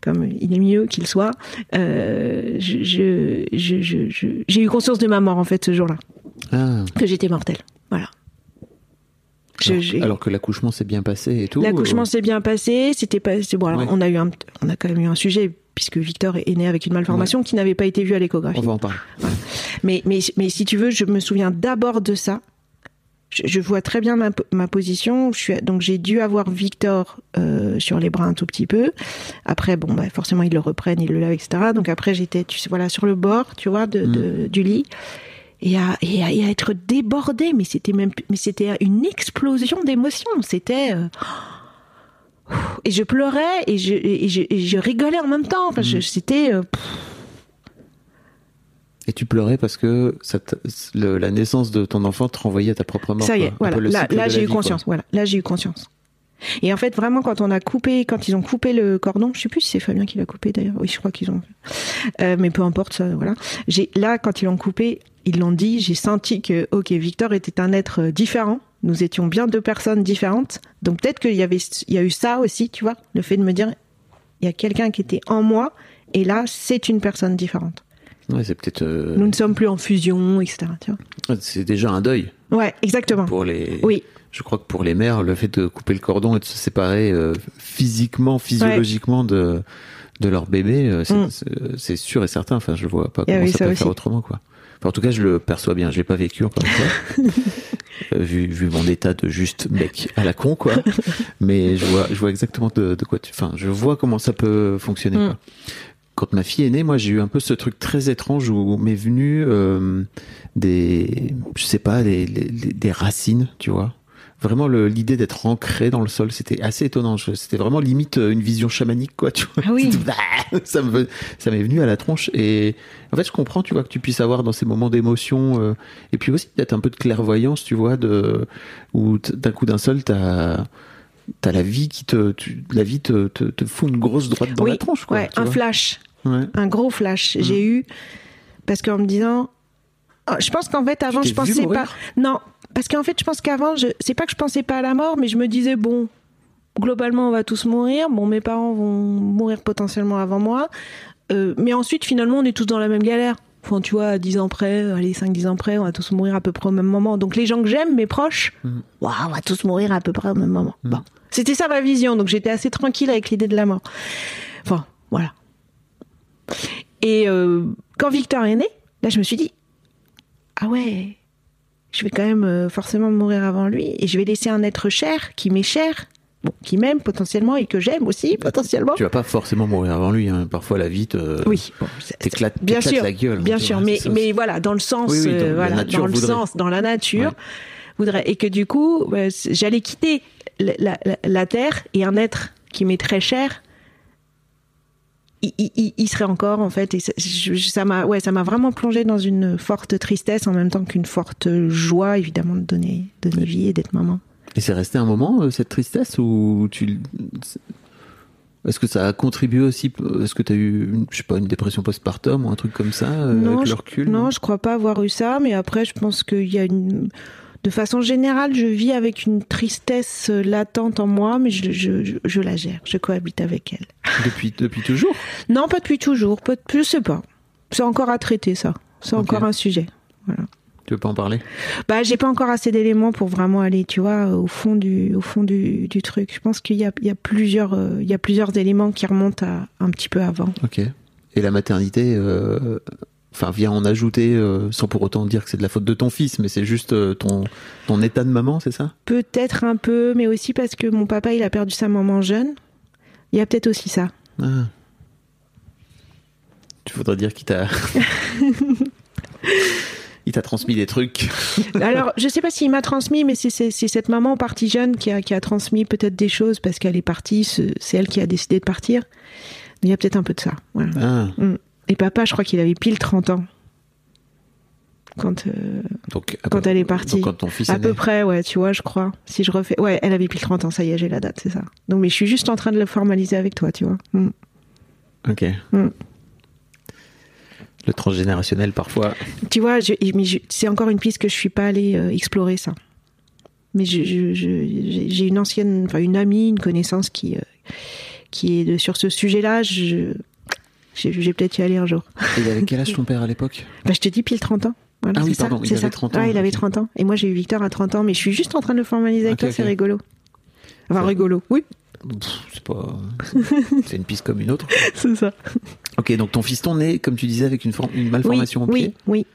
comme il est mieux qu'il soit, euh, je- je- je- je- je- j'ai eu conscience de ma mort, en fait, ce jour-là, Ah. que j'étais mortelle. Voilà. Alors, que l'accouchement s'est bien passé et tout. L'accouchement euh, s'est bien passé. C'était pas. Bon, alors, Ouais. on a eu un, on a quand même eu un sujet puisque Victor est né avec une malformation qui n'avait pas été vue à l'échographie. On va en parler. Mais, mais, mais si tu veux, je me souviens d'abord de ça. Je, je vois très bien ma, ma position. Je suis, donc j'ai dû avoir Victor euh, sur les bras un tout petit peu. Après, bon, bah, forcément, ils le reprennent, ils le lavent, etc. Donc après, j'étais, tu sais, voilà, sur le bord, tu vois, de, de- du lit. Et à, et, à, et à être débordée, mais c'était même, mais c'était une explosion d'émotions. C'était, euh, et je pleurais et je, et je, et je rigolais en même temps. Enfin, je- c'était, euh, Et tu pleurais parce que ça te- le- la naissance de ton enfant te renvoyait à ta propre mort. Ça y est, voilà. Là, j'ai eu vie, quoi. conscience. Voilà, là j'ai eu conscience. Et en fait, vraiment, quand on a coupé, quand ils ont coupé le cordon, je sais plus si c'est Fabien qui l'a coupé d'ailleurs. Oui, je crois qu'ils ont. Euh, mais peu importe, ça, voilà. J'ai là, quand ils l'ont coupé, ils l'ont dit. J'ai senti que, ok, Victor était un être euh, différent. Nous étions bien deux personnes différentes. Donc peut-être qu'il y avait, il y a eu ça aussi, tu vois, le fait de me dire, il y a quelqu'un qui était en moi, et là, c'est une personne différente. Ouais, c'est peut-être. euh, Nous ne sommes plus en fusion, etc. C'est déjà un deuil Ouais, exactement. pour les. Oui. Je crois que pour les mères, le fait de couper le cordon et de se séparer euh, physiquement, physiologiquement de de leur bébé, euh, c'est Mm. c'est- sûr et certain. Enfin, je vois pas y comment ça, ça peut aussi. faire autrement, quoi. Enfin, en tout cas, je le perçois bien. Je l'ai pas vécu encore une fois, vu, vu mon état de juste mec à la con, quoi. Mais je vois, je vois exactement de, de quoi tu. Enfin, je vois comment ça peut fonctionner. Mm. quoi. Quand ma fille est née, moi j'ai eu un peu ce truc très étrange où m'est venu euh, des, je sais pas, des, des, des racines, tu vois. Vraiment l'idée d'être ancré dans le sol, c'était assez étonnant. C'était vraiment limite euh, une vision chamanique, quoi. Tu vois. Ah oui. Bah, ça me, ça m'est venu à la tronche. Et en fait, je comprends, tu vois, que tu puisses avoir dans ces moments d'émotion, euh, et puis aussi peut-être un peu de clairvoyance, tu vois, de où d'un coup d'un seul, t'as T'as la vie qui te, tu- la vie te, te, te fout une grosse droite dans oui, la tronche, quoi. ouais, un vois. flash, Ouais. un gros flash. J'ai eu parce qu'en me disant, Ah, je pense qu'en fait avant je pensais pas. Non, parce qu'en fait je pense qu'avant, je... c'est pas que je pensais pas à la mort, mais je me disais bon, globalement on va tous mourir. Bon, mes parents vont mourir potentiellement avant moi, Euh, mais ensuite finalement on est tous dans la même galère. Enfin, tu vois, à 10 ans près, allez, 5-10 ans près, on va tous mourir à peu près au même moment. Donc les gens que j'aime, mes proches, Waouh, on va tous mourir à peu près au même moment. Bon. C'était ça ma vision, donc j'étais assez tranquille avec l'idée de la mort. Enfin, voilà. Et euh, quand Victor est né, là je me suis dit, ah ouais, je vais quand même euh, forcément mourir avant lui, et je vais laisser un être cher, qui m'est cher, bon, qui m'aime potentiellement, et que j'aime aussi potentiellement. Tu vas pas forcément mourir avant lui. Hein. Parfois, la vie te. Oui, bon, T'éclates- bien sûr, la gueule, bien tu sûr, mais mais voilà, dans le sens, Oui, oui, dans euh, la voilà, nature dans le voudrait. sens, dans la nature, Ouais. voudrait, et que du coup, c- j'allais quitter la, la- la- la terre et un être qui m'est très cher. Il, il- il- il serait encore en fait et ça- je- je- ça m'a ouais ça m'a vraiment plongé dans une forte tristesse en même temps qu'une forte joie évidemment de donner donner vie et d'être maman Et c'est resté un moment, euh, cette tristesse, ou tu. Est-ce que ça a contribué aussi Est-ce que tu as eu, une- je sais pas, une dépression postpartum ou un truc comme ça, euh, avec je, le recul non, je crois pas avoir eu ça, mais après, je pense qu'il y a une. De façon générale, je vis avec une tristesse euh, latente en moi, mais je, je, je, je la gère, je cohabite avec elle. Depuis, depuis toujours? Non, pas depuis toujours, pas, je sais pas. C'est encore à traiter, ça. C'est encore un sujet. Tu veux pas en parler? Bah, j'ai pas encore assez d'éléments pour vraiment aller, tu vois, au fond du, au fond du, du truc. Je pense qu'il y a, il y a plusieurs, euh, il y a plusieurs éléments qui remontent à un petit peu avant. Ok. Et la maternité, euh, enfin, vient en ajouter, euh, sans pour autant dire que c'est de la faute de ton fils, mais c'est juste euh, ton, ton état de maman, c'est ça? Peut-être un peu, mais aussi parce que mon papa, il a perdu sa maman jeune. Il y a peut-être aussi ça. Ah. Tu voudrais dire qu'il t'a. Il t'a transmis des trucs. Alors, je sais pas s'il m'a transmis, mais c'est cette maman partie jeune qui a, qui a transmis peut-être des choses parce qu'elle est partie, c'est c'est elle qui a décidé de partir. Il y a peut-être un peu de ça. voilà. Ah. Mm. Et papa, je crois qu'il avait pile 30 ans. Quand, euh, Donc, à Quand peu- elle est partie. donc quand ton fils à est peu né. près, ouais, tu vois, je crois. Si je refais. Ouais, elle avait pile 30 ans, ça y est, j'ai la date, c'est ça. Donc, mais je suis juste en train de le formaliser avec toi, tu vois. Mm. Ok. Mm. Le transgénérationnel, parfois. Tu vois, je- mais je- c'est encore une piste que je suis pas allée euh, explorer ça. Mais je- j'ai une ancienne, enfin une amie, une connaissance qui euh, qui est de- sur ce sujet-là. Je vais peut-être y aller un jour. Et il avait quel âge ton père à l'époque? Bah, je te dis pile 30 ans. Voilà, Ah oui, c'est ça, pardon, il avait ça. 30 ans, Ouais, il avait ok. 30 ans. Et moi, j'ai eu Victor à 30 ans, mais je suis juste en train de le formaliser avec toi, c'est rigolo. Enfin, rigolo, oui, C'est pas. C'est une piste comme une autre. c'est ça. Ok, donc ton fiston naît, comme tu disais, avec une, forme- une malformation oui, au pied. Oui, oui.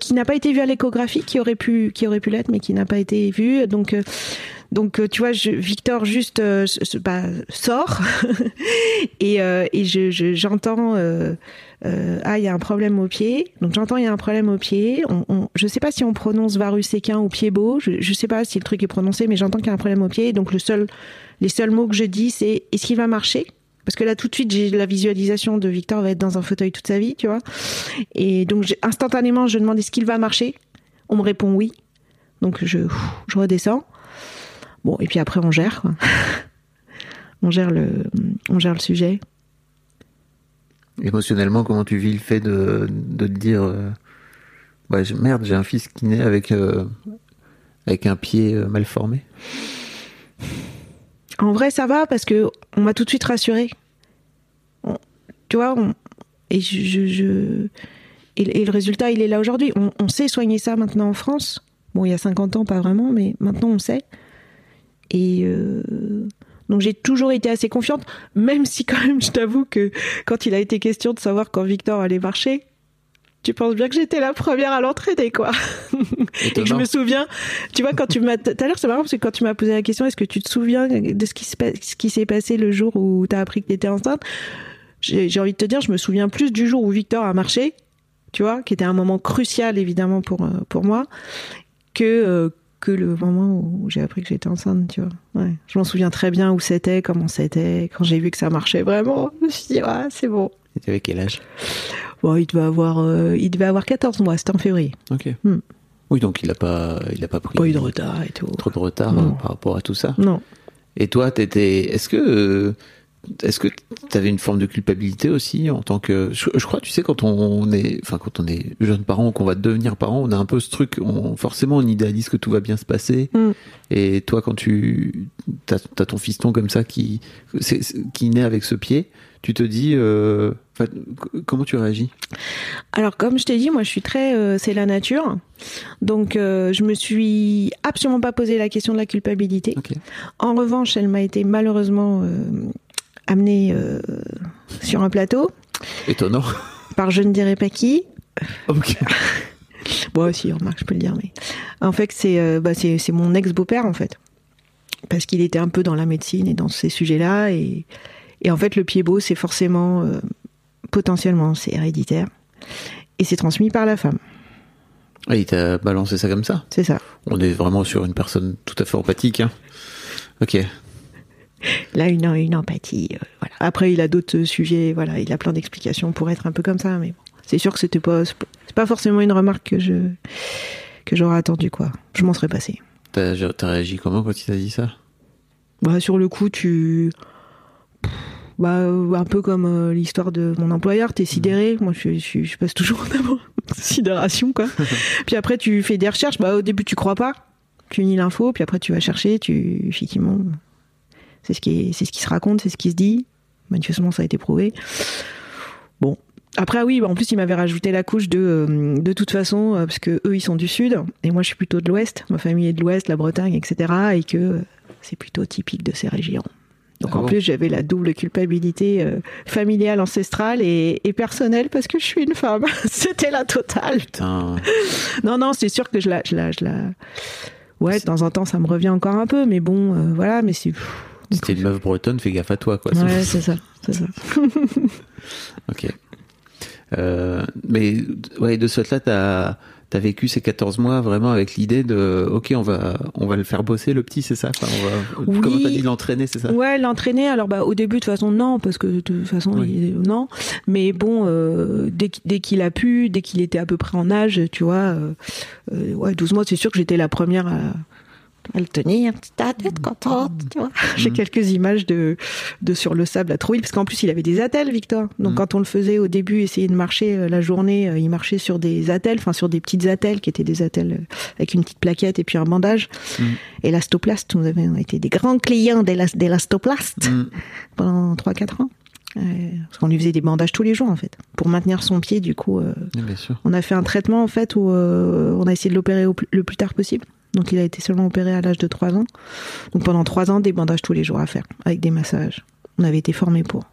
Qui n'a pas été vu à l'échographie, qui aurait pu, qui aurait pu l'être, mais qui n'a pas été vu. Donc, euh, donc, euh, tu vois, je, Victor juste euh, bah, sort et, et je, je- j'entends. euh, euh, ah, il y a un problème au pied. Donc j'entends il y a un problème au pied. On, on- je sais pas si on prononce varus séquin ou pied beau. Je, je sais pas si le truc est prononcé, mais j'entends qu'il y a un problème au pied. Donc le seul, les seuls mots que je dis, c'est est-ce qu'il va marcher? Parce que là tout de suite j'ai la visualisation de Victor va être dans un fauteuil toute sa vie, tu vois. Et donc instantanément je demande est-ce qu'il va marcher? On me répond oui. Donc je, redescends. Bon et puis après on gère. on gère le, on gère le sujet. Émotionnellement, comment tu vis le fait de, de te dire euh, merde, j'ai un fils qui naît avec, euh, avec un pied euh, mal formé? En vrai, ça va parce que on m'a tout de suite rassuré. Tu vois, et je, je- et, le résultat, il est là aujourd'hui. On, on sait soigner ça maintenant en France. Bon, il y a 50 ans, pas vraiment, mais maintenant on sait. Et euh, donc j'ai toujours été assez confiante, même si quand même, je t'avoue que quand il a été question de savoir quand Victor allait marcher, tu penses bien que j'étais la première à l'entraîner, quoi. Et que je me souviens, tu vois, quand tu m'as. Tout à l'heure, c'est marrant parce que quand tu m'as posé la question, est-ce que tu te souviens de ce qui se pa- ce qui s'est passé le jour où tu as appris que tu étais enceinte? J'ai j'ai envie de te dire, je me souviens plus du jour où Victor a marché, tu vois, qui était un moment crucial évidemment pour euh, pour moi, que euh, que le moment où j'ai appris que j'étais enceinte, tu vois. Ouais. Je m'en souviens très bien où c'était, comment c'était, quand j'ai vu que ça marchait vraiment. Je me suis dit, ouais, c'est bon. Et t'avais quel âge? Bon, il devait avoir, euh, il devait avoir 14 mois, c'était en février. Ok. Hmm. Oui, donc il a pas, il a pas pris Pas eu de retard et tout. trop de retard hein, par rapport à tout ça. Non. Et toi, t'étais, est-ce que, euh, est-ce que t'avais une forme de culpabilité aussi en tant que, je, je crois, tu sais, quand on est, enfin, quand on est jeune parent ou qu'on va devenir parent, on a un peu ce truc, on, forcément, on idéalise que tout va bien se passer. Mm. Et toi, quand tu, t'as, t'as ton fiston comme ça qui, qui naît avec ce pied, tu te dis, euh, enfin, comment tu réagis? Alors, comme je t'ai dit, moi, je suis très, euh, c'est la nature. Donc, euh, je me suis absolument pas posé la question de la culpabilité. En revanche, elle m'a été malheureusement euh, amenée euh, sur un plateau Étonnant. par je ne dirais pas qui. ok. Bon, si, remarque, je peux le dire, mais en fait, c'est bah, c'est c'est mon ex-beau-père, en fait. Parce qu'il était un peu dans la médecine et dans ces sujets-là. Et, et en fait, le pied beau, c'est forcément, potentiellement, c'est héréditaire. Et c'est transmis par la femme. Et il t'a balancé ça comme ça C'est ça. On est vraiment sur une personne tout à fait empathique, hein. Ok. Là, une, une empathie. euh, voilà. Après, il a d'autres sujets. Voilà, il a plein d'explications pour être un peu comme ça. Mais bon, c'est sûr que c'était pas, c'est pas forcément une remarque que je que j'aurais attendu quoi. Je m'en serais passé. T'as, t'as réagi comment quand il t'a dit ça? Bah, sur le coup, tu. Bah, euh, un peu comme euh, l'histoire de mon employeur, t'es sidéré. Moi, je, je, je passe toujours d'abord sidération, quoi. puis après, tu fais des recherches. Bah, au début, tu crois pas. Tu nies l'info, puis après, tu vas chercher. Tu, effectivement, c'est ce qui, est, c'est ce qui se raconte, c'est ce qui se dit. Manifestement, ça a été prouvé. Bon. Après, oui, bah, en plus, il m'avait rajouté la couche de, euh, de toute façon, euh, parce que eux, ils sont du sud, et moi, je suis plutôt de l'ouest. Ma famille est de l'ouest, la Bretagne, etc. Et que c'est plutôt typique de ces régions. Donc Ah en bon plus, j'avais la double culpabilité euh, familiale, ancestrale et, et personnelle parce que je suis une femme. C'était la totale. Putain. Non, non, c'est sûr que je la, je la, je la. Ouais, de temps en temps, ça me revient encore un peu, mais bon, euh, voilà, mais c'est. T'es une meuf bretonne, fais gaffe à toi, quoi. Ouais, c'est ça, c'est ça. Ok. Euh, mais ouais, de ce fait-là, t'as as vécu ces 14 mois vraiment avec l'idée de, ok, on va, on va le faire bosser le petit, c'est ça? Enfin, on va, Oui. Comment t'as dit l'entraîner, c'est ça? Ouais, l'entraîner. Alors bah au début de toute façon non parce que de toute façon Oui. il- non. Mais bon euh, dès qu'il- dès qu'il a pu, dès qu'il était à peu près en âge, tu vois, euh, euh, ouais 12 mois, c'est sûr que j'étais la première à, à le tenir, ta tête contente, tu vois. J'ai quelques images de de sur le sable à Trouville parce qu'en plus il avait des attelles Victor. Donc Mhm. quand on le faisait au début essayer de marcher euh, la journée, euh, il marchait sur des attelles, enfin sur des petites attelles qui étaient des attelles euh, avec une petite plaquette et puis un bandage. Mhm. Élastoplaste, nous avions été des grands clients d'élas- d'élastoplaste Mm. pendant 3-4 ans. Parce qu'on lui faisait des bandages tous les jours en fait. Pour maintenir son pied, du coup, euh, Bien sûr. on a fait un traitement en fait où euh, on a essayé de l'opérer le plus tard possible. Donc il a été seulement opéré à l'âge de 3 ans. Donc pendant 3 ans, des bandages tous les jours à faire, avec des massages. On avait été formés pour.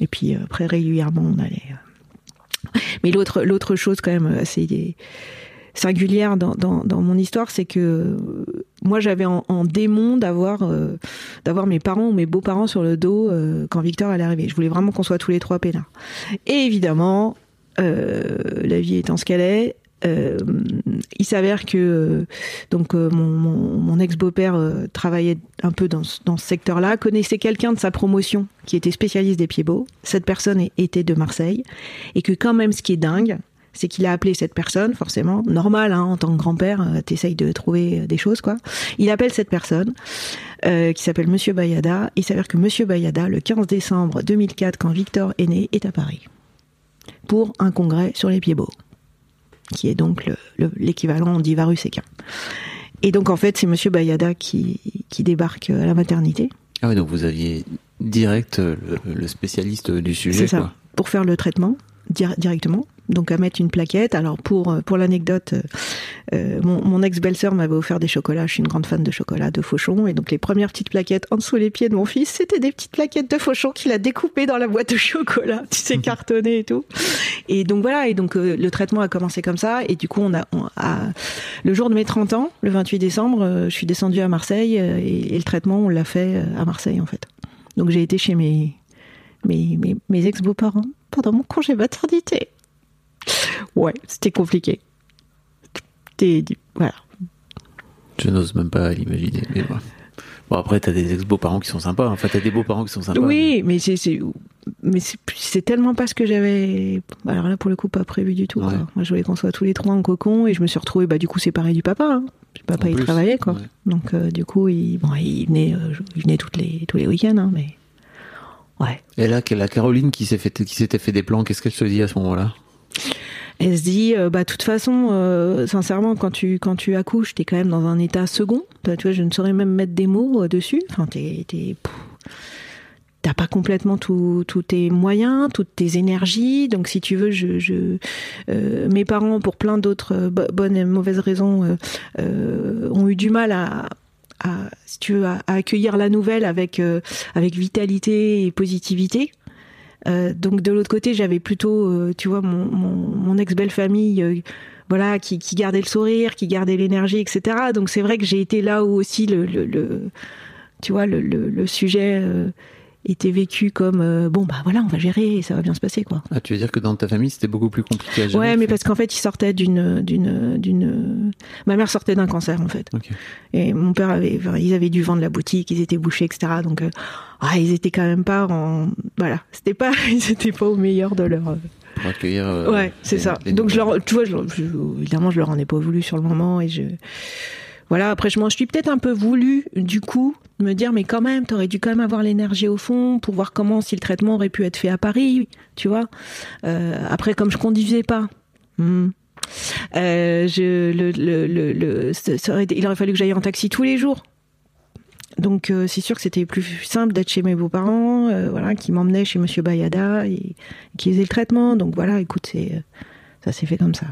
Et puis euh, après, régulièrement, on allait. euh. Mais l'autre, chose quand même assez singulière dans, mon histoire, c'est que euh, moi j'avais en, démon d'avoir euh, mes parents ou mes beaux-parents sur le dos euh, quand Victor allait arriver. Je voulais vraiment qu'on soit tous les trois peinards. Et évidemment, euh, la vie étant ce qu'elle est, euh, il s'avère que euh, donc euh, mon, ex-beau-père euh, travaillait un peu dans, ce- secteur-là, connaissait quelqu'un de sa promotion qui était spécialiste des pieds beaux. Cette personne était de Marseille et que quand même, ce qui est dingue, c'est qu'il a appelé cette personne, forcément, normal, hein, en tant que grand-père, t'essayes de trouver des choses, quoi. Il appelle cette personne, qui s'appelle Monsieur Bayada. Il s'avère que Monsieur Bayada, le 15 décembre 2004, quand Victor est né, est à Paris. Pour un congrès sur les pieds beaux. Qui est donc le- le- l'équivalent d'Ivarus Equin. Et donc, en fait, c'est Monsieur Bayada qui, qui débarque à la maternité. Ah oui, donc vous aviez direct euh, le, le spécialiste du sujet, C'est ça. quoi. Pour faire le traitement dir- directement. Donc à mettre une plaquette. Alors pour euh, pour l'anecdote, euh, euh, mon, mon ex-belle-sœur m'avait offert des chocolats. Je suis une grande fan de chocolat de Fauchon et donc les premières petites plaquettes en dessous les pieds de mon fils, c'était des petites plaquettes de Fauchon qu'il a découpées dans la boîte de chocolat, tu sais cartonné et tout. Et donc voilà. Et donc le traitement a commencé comme ça. Et du coup on a, le jour de mes 30 ans, le 28 décembre, je suis descendue à Marseille et, le traitement on l'a fait à Marseille en fait. Donc j'ai été chez mes mes, mes, mes ex-beaux-parents pendant mon congé maternité. Ouais, c'était compliqué. C'était- Voilà. Je n'ose même pas l'imaginer. Mais bon. Bon, après, t'as des ex-beaux-parents qui sont sympas. Enfin, t'as des beaux-parents qui sont sympas. Oui, mais c'est mais c'est tellement pas ce que j'avais alors là pour le coup pas prévu du tout. quoi. Moi je voulais qu'on soit tous les trois en cocon et je me suis retrouvée bah du coup séparée du papa. Hein. Le papa En il plus, travaillait quoi. ouais. Donc euh, du coup il bon il venait euh, il venait toutes les tous les week-ends hein, mais ouais. Et là, la Caroline qui s'est fait, qui s'était fait des plans, qu'est-ce qu'elle se dit à ce moment-là? Elle se dit, euh, bah, de toute façon, euh, sincèrement, quand tu, quand tu accouches, t'es quand même dans un état second. Bah, tu vois, je ne saurais même mettre des mots euh, dessus. Enfin, t'es, t'as pas complètement tous tes moyens, toutes tes énergies. Donc, si tu veux, je, mes parents, pour plein d'autres bo- bonnes et mauvaises raisons, ont eu du mal à, si tu veux, à, accueillir la nouvelle avec, avec vitalité et positivité. Euh, donc de l'autre côté, j'avais plutôt, euh, tu vois, mon, mon, mon ex-belle famille, euh, voilà, qui, gardait le sourire, qui gardait l'énergie, etc. Donc c'est vrai que j'ai été là où aussi le, tu vois, le, sujet était vécu comme euh, bon bah voilà, on va gérer, et ça va bien se passer quoi. ah, Tu veux dire que dans ta famille, c'était beaucoup plus compliqué à gérer Ouais, mais parce qu'en fait, ils sortaient d'une, d'une, d'une. Ma mère sortait d'un cancer en fait. Et mon père avait, ils avaient dû vendre la boutique, ils étaient bouchés, etc. Donc, euh, ah, ils étaient quand même pas en, voilà, c'était pas, ils étaient pas au meilleur de leur. euh, Pour accueillir. euh, ouais, c'est ça. les Donc je leur, tu vois, je, leur- je- évidemment, je leur en ai pas voulu sur le moment et je, voilà. Après, je m'en suis peut-être un peu voulu, du coup, me dire, mais quand même, t'aurais dû quand même avoir l'énergie au fond pour voir comment si le traitement aurait pu être fait à Paris, tu vois. Euh, après, comme je conduisais pas. hmm, euh, je, le, il aurait fallu que j'aille en taxi tous les jours. Donc euh, c'est sûr que c'était plus simple d'être chez mes beaux-parents, voilà, qui m'emmenaient chez Monsieur Bayada et, qui faisaient le traitement. Donc voilà, écoute, ça s'est fait comme ça.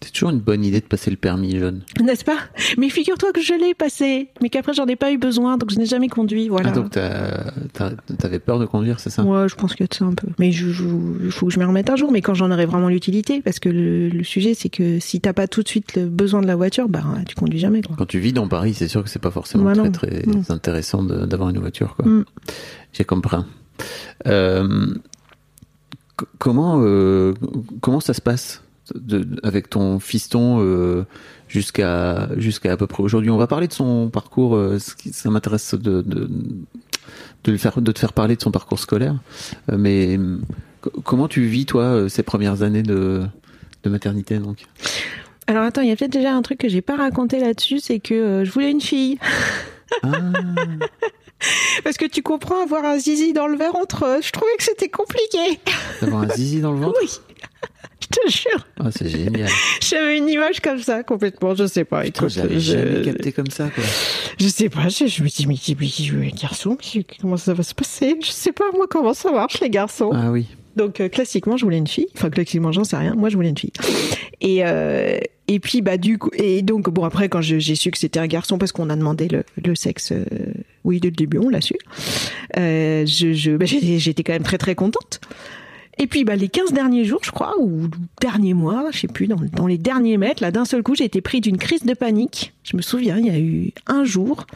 C'est toujours une bonne idée de passer le permis jeune. N'est-ce pas? Mais figure-toi que je l'ai passé, mais qu'après j'en ai pas eu besoin, donc je n'ai jamais conduit. Voilà. Ah, donc t'avais peur de conduire, c'est ça? Ouais, je pense de ça un peu. Mais je- je- il faut que je m'y remette un jour, mais quand j'en aurai vraiment l'utilité, parce que le, le sujet c'est que si t'as pas tout de suite le besoin de la voiture, bah tu conduis jamais quoi. Quand tu vis dans Paris, c'est sûr que c'est pas forcément Bah très très Mm. intéressant d'avoir une voiture. Quoi. Mm. J'ai compris. Euh, comment euh, comment ça se passe? De- avec ton fiston euh, jusqu'à jusqu'à à peu près aujourd'hui On va parler de son parcours. euh, ce qui- ça m'intéresse de, de de le faire de te faire parler de son parcours scolaire. Euh, mais comment tu vis toi ces premières années de de maternité donc? Alors attends, il y a peut-être déjà un truc que j'ai pas raconté là-dessus, c'est que je voulais une fille. Ah, Parce que tu comprends, avoir un zizi dans le ventre, euh, je trouvais que c'était compliqué. d'avoir un zizi dans le ventre? Oui. Je te jure, Ah, c'est génial. j'avais une image comme ça complètement, je sais pas. Putain, écoute, je jamais capté comme ça, quoi. je sais pas, je, je me dis, mais, mais je veux un garçon, comment ça va se passer? Je sais pas moi comment ça marche les garçons? Ah oui. Donc euh, classiquement, je voulais une fille. Enfin classiquement, j'en sais rien. Moi, je voulais une fille. Et euh, et puis bah du coup et donc bon après quand j'ai su que c'était un garçon parce qu'on a demandé le, le sexe, euh, oui dès le début on l'a su. Euh, je je bah, j'étais quand même très très contente. Et puis bah, les 15 derniers jours, je crois, ou derniers mois, je sais plus, dans, dans les derniers mètres, là d'un seul coup, j'ai été pris d'une crise de panique. Je me souviens, il y a eu un jour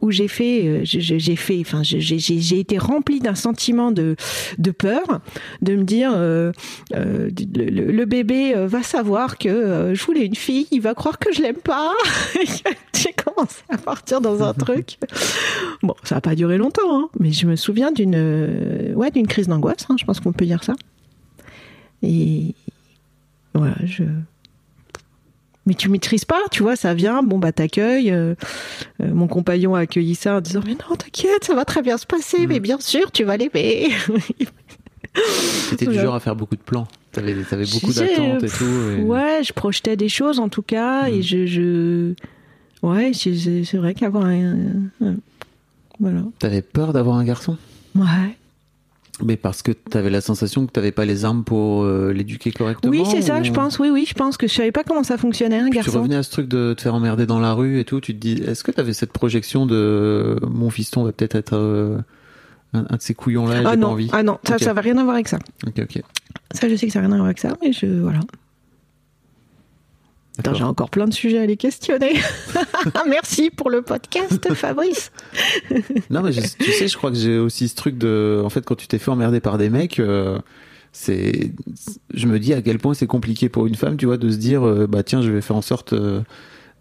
où j'ai fait, euh, j'ai été remplie d'un sentiment de, peur, de me dire, euh, euh, le, bébé va savoir que je voulais une fille, il va croire que je l'aime pas. j'ai commencé à partir dans un truc. Bon, ça n'a pas duré longtemps, hein, mais je me souviens d'une, ouais, d'une crise d'angoisse. hein, je pense qu'on peut dire ça. Et voilà, je. Mais tu maîtrises pas, tu vois, ça vient, bon bah t'accueilles. euh, euh, mon compagnon a accueilli ça en disant mais non t'inquiète, ça va très bien se passer, mais bien sûr tu vas l'aimer. T'étais du genre à faire beaucoup de plans. T'avais, beaucoup d'attentes et tout. et- Ouais, je projetais des choses en tout cas et je, je... ouais, c'est- vrai qu'avoir un- voilà, T'avais peur d'avoir un garçon? Ouais. Mais parce que t'avais la sensation que t'avais pas les armes pour euh, l'éduquer correctement Oui, c'est ça, je pense. Oui, oui, je pense que je savais pas comment ça fonctionnait un Puis tu garçon. revenais à ce truc de te faire emmerder dans la rue et tout. Tu te dis, est-ce que t'avais cette projection de mon fiston va peut-être être euh, un, un de ces couillons-là Ah j'ai pas non, envie ah non, ça, ça va rien à voir avec ça. Ok, ok. Ça, je sais que ça n'a rien à voir avec ça, mais je voilà. J'ai encore plein de sujets à les questionner. Merci pour le podcast, Fabrice. non, mais je- tu sais, je crois que j'ai aussi ce truc de, en fait, quand tu t'es fait emmerder par des mecs, euh, c'est, je me dis à quel point c'est compliqué pour une femme, tu vois, de se dire, euh, bah tiens, je vais faire en sorte euh,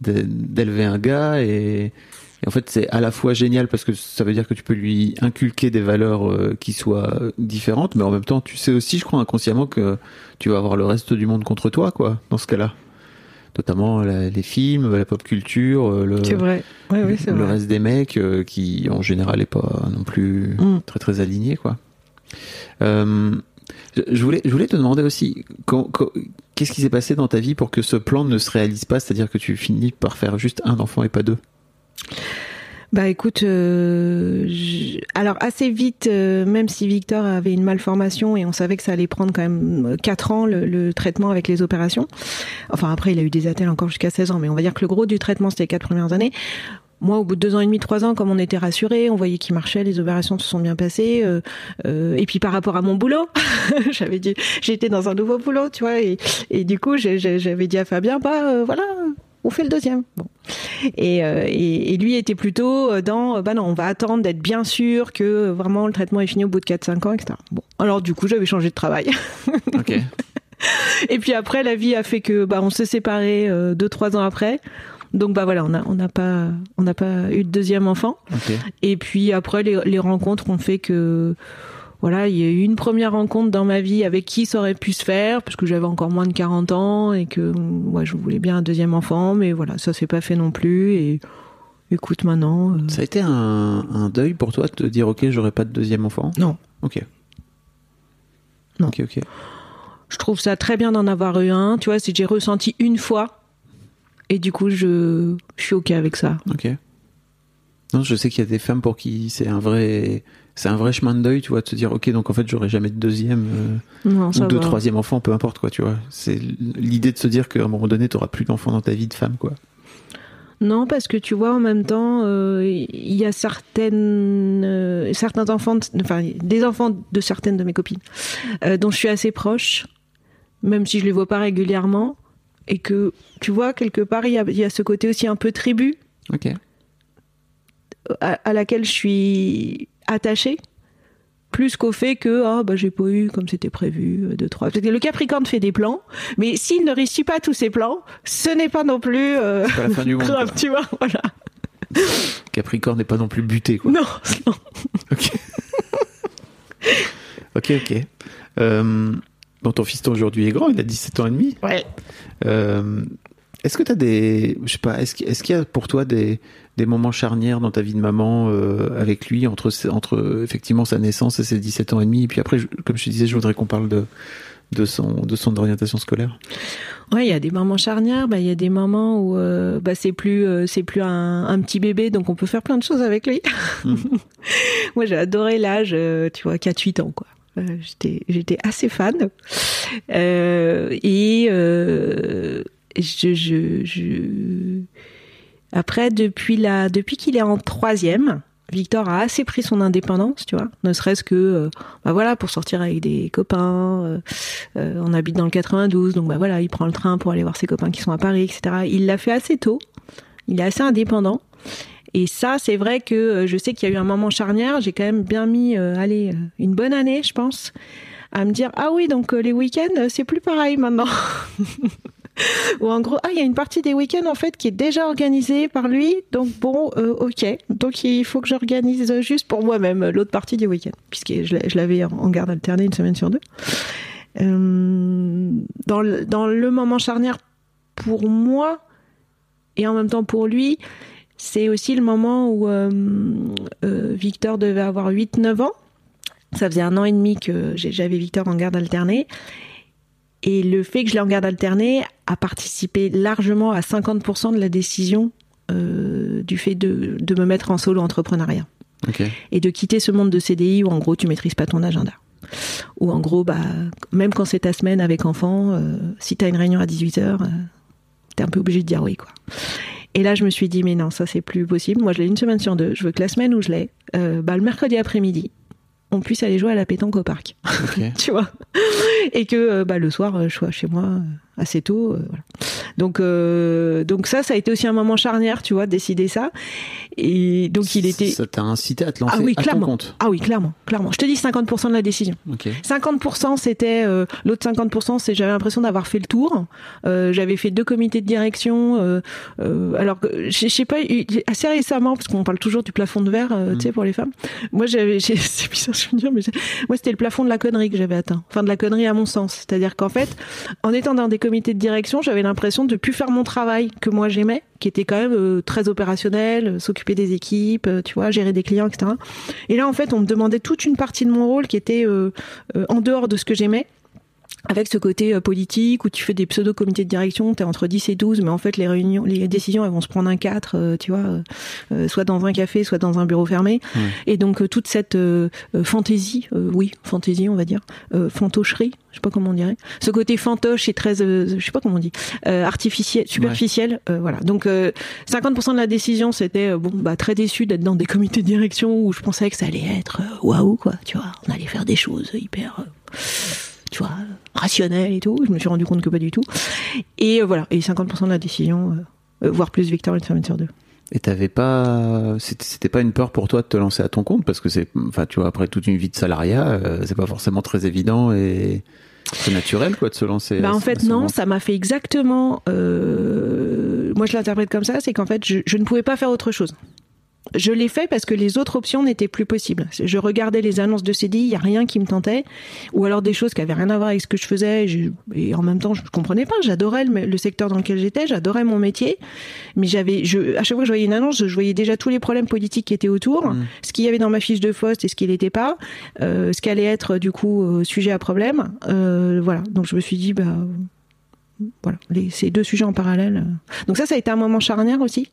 d'é- d'élever un gars et, et en fait, c'est à la fois génial parce que ça veut dire que tu peux lui inculquer des valeurs euh, qui soient différentes, mais en même temps, tu sais aussi, je crois inconsciemment que tu vas avoir le reste du monde contre toi, quoi, dans ce cas-là. Notamment la- les films, la pop culture, euh, le, C'est vrai. Oui, oui, c'est le vrai. reste des mecs euh, qui en général est pas non plus Mm. très très aligné quoi. Euh, je- voulais je voulais te demander aussi qu'est-ce qui s'est passé dans ta vie pour que ce plan ne se réalise pas, c'est-à-dire que tu finis par faire juste un enfant et pas deux? Bah écoute, euh, alors assez vite, euh, même si Victor avait une malformation et on savait que ça allait prendre quand même 4 ans le, traitement avec les opérations. Enfin après, il a eu des attelles encore jusqu'à 16 ans, mais on va dire que le gros du traitement c'était les 4 premières années. Moi, au bout de deux ans et demi, trois ans, comme on était rassurés, on voyait qu'il marchait, les opérations se sont bien passées. euh, euh, et puis par rapport à mon boulot, j'avais dit, j'étais dans un nouveau boulot, tu vois, et, du coup, j'avais dit à Fabien, bah euh, voilà, on fait le deuxième. Bon. Et, euh, et, et lui était plutôt dans, euh, bah non, on va attendre d'être bien sûr que euh, vraiment le traitement est fini au bout de 4-5 ans, etc. Bon, alors du coup, j'avais changé de travail. Ok. Et puis après, la vie a fait que bah, on s'est séparés euh, deux trois ans après. Donc bah voilà, on n'a on pas on n'a pas eu de deuxième enfant. Et puis après, les, les rencontres ont fait que voilà, il y a eu une première rencontre dans ma vie avec qui ça aurait pu se faire, parce que j'avais encore moins de 40 ans et que ouais, je voulais bien un deuxième enfant, mais voilà, ça s'est pas fait non plus. Et écoute, maintenant, euh, Ça a été un, un deuil pour toi de te dire ok, j'aurai pas de deuxième enfant? non. Ok. Non. Ok ok. Je trouve ça très bien d'en avoir eu un. Tu vois, si j'ai ressenti une fois, et du coup, je, je suis ok avec ça. Ok. Non, je sais qu'il y a des femmes pour qui c'est un vrai, c'est un vrai chemin de deuil, tu vois, de se dire ok, donc en fait j'aurai jamais de deuxième. euh, Non, ou de va. troisième enfant, peu importe quoi, tu vois. C'est l'idée de se dire qu'à un moment donné, t'auras plus d'enfants dans ta vie de femme, quoi. Non, parce que tu vois, en même temps, euh, il y a certaines, euh, certains enfants, de- enfin, des enfants de certaines de mes copines, dont je suis assez proche, même si je les vois pas régulièrement, et que, tu vois, quelque part, il y a, il y a ce côté aussi un peu tribu Ok. à, à laquelle je suis attachée. Plus qu'au fait que oh, bah, j'ai pas eu comme c'était prévu, euh, deux, trois. Le Capricorne fait des plans, mais s'il ne réussit pas tous ses plans, ce n'est pas non plus euh, Pas la fin du monde. grave, quoi. tu vois, voilà. Capricorne n'est pas non plus buté, quoi. Non, non. Ok. ok, ok. Euh, bon, ton fiston aujourd'hui est grand, il a 17 ans et demi. Ouais. Euh, est-ce que tu as des. Je sais pas, est-ce est-ce qu'il y a pour toi des, des moments charnières dans ta vie de maman euh, avec lui, entre, entre effectivement sa naissance et ses 17 ans et demi Et puis après, je- comme je te disais, je voudrais qu'on parle de, de, son, de son orientation scolaire. Ouais, il y a des moments charnières. Bah, il y a des moments où euh, bah, c'est plus euh, c'est plus un, un petit bébé, donc on peut faire plein de choses avec lui. Moi, j'ai adoré l'âge, tu vois, 4-8 ans, quoi. Euh, j'étais j'étais assez fan. Et je, je, je... après depuis la depuis qu'il est en troisième. Victor a assez pris son indépendance, tu vois, ne serait-ce que, euh, bah voilà, pour sortir avec des copains. euh, euh, on habite dans le 92, donc bah voilà, il prend le train pour aller voir ses copains qui sont à Paris, etc. Il l'a fait assez tôt. Il est assez indépendant. Et ça, c'est vrai que euh, je sais qu'il y a eu un moment charnière. J'ai quand même bien mis, allez, une bonne année, je pense, à me dire ah oui, donc les week-ends, c'est plus pareil maintenant. Ou en gros, ah, il y a une partie des week-ends en fait qui est déjà organisée par lui, donc bon, euh, ok. Donc il faut que j'organise juste pour moi-même l'autre partie du week-end, puisque je l'avais en garde alternée une semaine sur deux. Euh, dans, le, moment charnière pour moi et en même temps pour lui, c'est aussi le moment où euh, Victor devait avoir 8-9 ans. Ça faisait un an et demi que j'avais Victor en garde alternée. Et le fait que je l'ai en garde alternée a participé largement à 50% de la décision euh, du fait de, de me mettre en solo entrepreneuriat et de quitter ce monde de CDI où en gros tu maîtrises pas ton agenda. Ou en gros, bah, même quand c'est ta semaine avec enfant, euh, si tu as une réunion à 18h, tu es un peu obligé de dire oui. quoi. Et là, je me suis dit, mais non, ça c'est plus possible. Moi, je l'ai une semaine sur deux. Je veux que la semaine où je l'ai, euh, bah, le mercredi après-midi, on puisse aller jouer à la pétanque au parc. Tu vois? Et que euh, bah, le soir, euh, je sois chez moi euh, assez tôt. euh, voilà. Donc, euh, donc ça, ça a été aussi un moment charnière, tu vois, de décider ça. Et donc, il était. Ça t'a incité à te lancer Ah oui, à ton clairement. compte? Ah oui, clairement, clairement. Je te dis 50% de la décision. Ok. 50% c'était euh, l'autre 50% c'est j'avais l'impression d'avoir fait le tour. J'avais fait deux comités de direction. alors que je sais pas assez récemment parce qu'on parle toujours du plafond de verre, euh, tu sais pour les femmes. Moi j'avais c'est bizarre je veux dire mais moi c'était le plafond de la connerie que j'avais atteint. Enfin de la connerie à mon sens. C'est-à-dire qu'en fait en étant dans des comités de direction j'avais l'impression de plus faire mon travail que moi j'aimais qui était quand même euh, très opérationnel, euh, s'occuper des équipes, euh, tu vois, gérer des clients, etc. Et là, en fait, on me demandait toute une partie de mon rôle qui était en dehors de ce que j'aimais avec ce côté euh, politique où tu fais des pseudo comités de direction, tu es entre 10 et 12 mais en fait les réunions les décisions elles vont se prendre un 4 euh, tu vois euh, soit dans un café, soit dans un bureau fermé. Et donc toute cette euh, fantaisie, euh, oui, fantaisie on va dire, euh, fantocherie, je sais pas comment on dirait. Ce côté fantoche et très je sais pas comment on dit, artificiel, superficiel, voilà. Donc euh, 50% de la décision c'était bon bah très déçu d'être dans des comités de direction où je pensais que ça allait être waouh quoi, tu vois, on allait faire des choses hyper tu vois, rationnelles et tout. Je me suis rendu compte que pas du tout. Et euh, voilà, et 50% de la décision, euh, euh, voire plus Victor, une femme sur deux. Et t'avais pas, c'était pas une peur pour toi de te lancer à ton compte? Parce que c'est, enfin, tu vois, après toute une vie de salariat, euh, c'est pas forcément très évident et c'est naturel quoi de se lancer. Bah en fait non, moment. ça m'a fait exactement. euh, moi je l'interprète comme ça, c'est qu'en fait je, je ne pouvais pas faire autre chose. Je l'ai fait parce que les autres options n'étaient plus possibles. Je regardais les annonces de CDI, il y a rien qui me tentait, ou alors des choses qui avaient rien à voir avec ce que je faisais. Et, je- et en même temps, je comprenais pas. J'adorais le, le secteur dans lequel j'étais, j'adorais mon métier, mais j'avais, je, à chaque fois que je voyais une annonce, je voyais déjà tous les problèmes politiques qui étaient autour, ce qu'il y avait dans ma fiche de poste et ce qui n'était pas, euh, ce qui allait être du coup euh, sujet à problème. Euh, voilà. Donc je me suis dit, bah voilà, les, ces deux sujets en parallèle. euh. Donc ça, ça a été un moment charnière aussi.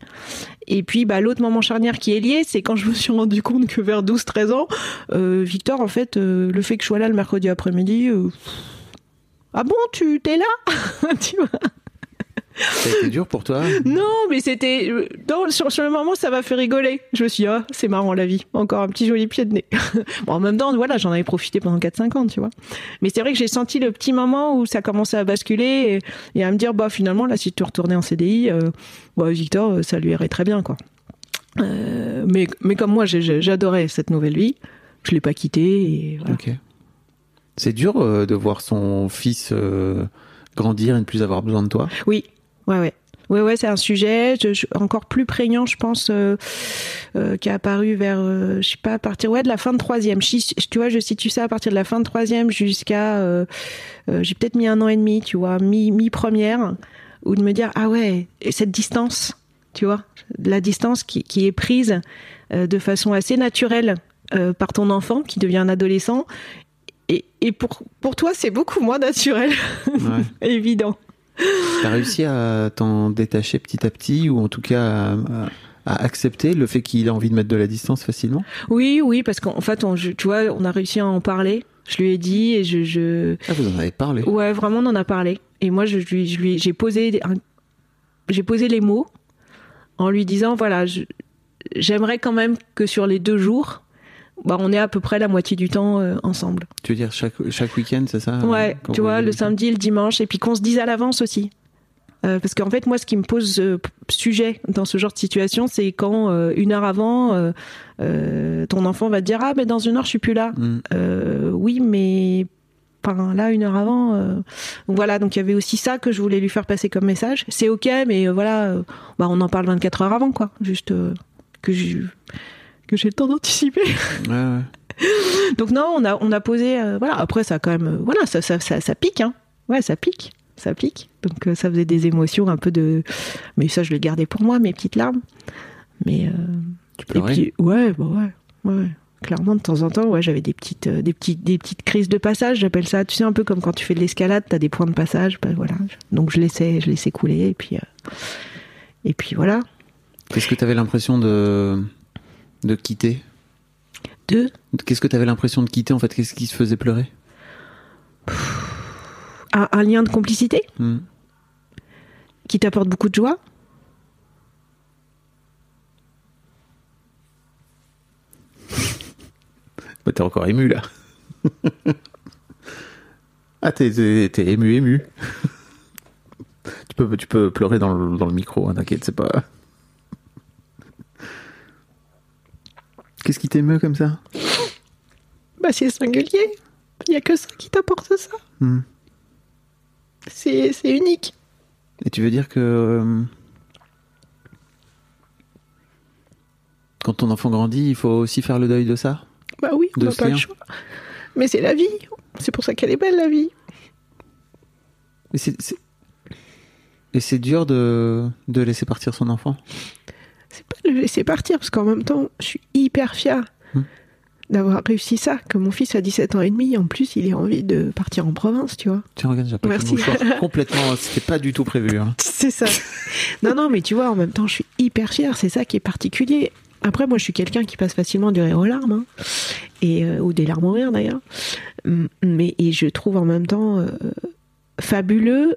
Et puis, bah, l'autre moment charnière qui est lié, c'est quand je me suis rendu compte que vers 12-13 ans, euh, Victor, en fait, euh, le fait que je sois là le mercredi après-midi, ah bon, tu t'es là Tu vois? Ça a été dur pour toi. Non, mais c'était... euh, sur, sur le moment, ça m'a fait rigoler. Je me suis dit, ah, c'est marrant la vie. Encore un petit joli pied de nez. bon, en même temps, voilà, j'en avais profité pendant 4-5 ans, tu vois. Mais c'est vrai que j'ai senti le petit moment où ça commençait à basculer et, et à me dire, bah finalement, là, si tu retournais en CDI, euh, bah, Victor, euh, ça lui irait très bien, quoi. Euh, mais, mais comme moi, j'adorais cette nouvelle vie. Je l'ai pas quittée voilà. Ok. C'est dur euh, de voir son fils grandir et ne plus avoir besoin de toi? Oui, ouais, ouais. Ouais, ouais, c'est un sujet je- je- encore plus prégnant, je pense, euh, euh, qui est apparu vers, euh, je sais pas, à partir ouais, de la fin de troisième. Tu vois, je situe ça à partir de la fin de troisième jusqu'à, euh, j'ai peut-être mis un an et demi, tu vois, mi, mi première, ou de me dire ah ouais, et cette distance, tu vois, la distance qui, qui est prise de façon assez naturelle par ton enfant qui devient un adolescent. Et, et pour, pour toi, c'est beaucoup moins naturel, Ouais. évident. T'as réussi à t'en détacher petit à petit ou en tout cas à, accepter le fait qu'il a envie de mettre de la distance facilement? Oui, oui, parce qu'en fait, on, tu vois, on a réussi à en parler. Je lui ai dit et je, je... Ah, vous en avez parlé? ouais, vraiment, on en a parlé. Et moi, je lui, je lui, j'ai posé, un- j'ai posé les mots en lui disant, voilà, je- j'aimerais quand même que sur les deux jours, bah, on est à peu près la moitié du temps euh, ensemble. Tu veux dire chaque, chaque week-end, c'est ça Ouais, quand tu vois, le samedi le dimanche, et puis qu'on se dise à l'avance aussi. Euh, parce qu'en fait, moi, ce qui me pose euh, sujet dans ce genre de situation, c'est quand euh, une heure avant, euh, euh, ton enfant va te dire ah mais dans une heure je suis plus là. Mm. Euh, oui, mais enfin, là une heure avant. euh, Donc voilà, donc il y avait aussi ça que je voulais lui faire passer comme message. C'est ok, mais euh, voilà, euh, bah, on en parle 24 heures avant, quoi. Juste euh, que j'ai que j'ai le temps d'anticiper. Ouais, ouais. Donc non, on a on a posé euh, voilà. Après ça quand même euh, voilà ça ça ça, ça pique hein. Ouais, ça pique, ça pique. Donc euh, ça faisait des émotions un peu de mais ça je l'ai gardé pour moi mes petites larmes. Mais euh, Tu et pleurais puis ouais, bah ouais, ouais. Clairement de temps en temps, ouais, j'avais des petites des petites des petites crises de passage, j'appelle ça. Tu sais un peu comme quand tu fais de l'escalade, t'as des points de passage, bah, voilà. Donc je laissais je laissais couler et puis et puis voilà. Qu'est-ce que tu avais l'impression de, de quitter Deux, Qu'est-ce que tu avais l'impression de quitter en fait? Qu'est-ce qui se faisait pleurer? Un, un lien de complicité Hmm. qui t'apporte beaucoup de joie? Bah, T'es encore ému là. ah, t'es, t'es- t'es ému, ému. Tu peux, tu peux pleurer dans le, dans le micro, hein, t'inquiète, c'est pas. Qu'est-ce qui t'émeut comme ça? Bah, c'est singulier. Il y a que ça qui t'apporte ça. Hmm. C'est unique. Et tu veux dire que. euh, quand ton enfant grandit, il faut aussi faire le deuil de ça? Bah oui, on n'a pas le choix. Mais c'est la vie. C'est pour ça qu'elle est belle, la vie. Et c'est. c'est- Et c'est dur de, de laisser partir son enfant? C'est pas de le laisser partir, parce qu'en même temps, je suis hyper fière Hmm. d'avoir réussi ça. Que mon fils a 17 ans et demi, en plus, il ait envie de partir en province, tu vois. Tiens, regarde, j'ai pas Merci. Complètement, c'était pas du tout prévu. hein. C'est ça. non, non, mais tu vois, en même temps, je suis hyper fière. C'est ça qui est particulier. Après, moi, je suis quelqu'un qui passe facilement du rire aux larmes, hein. et, euh, ou des larmes au rire d'ailleurs. Hum, Mais et je trouve en même temps euh, fabuleux.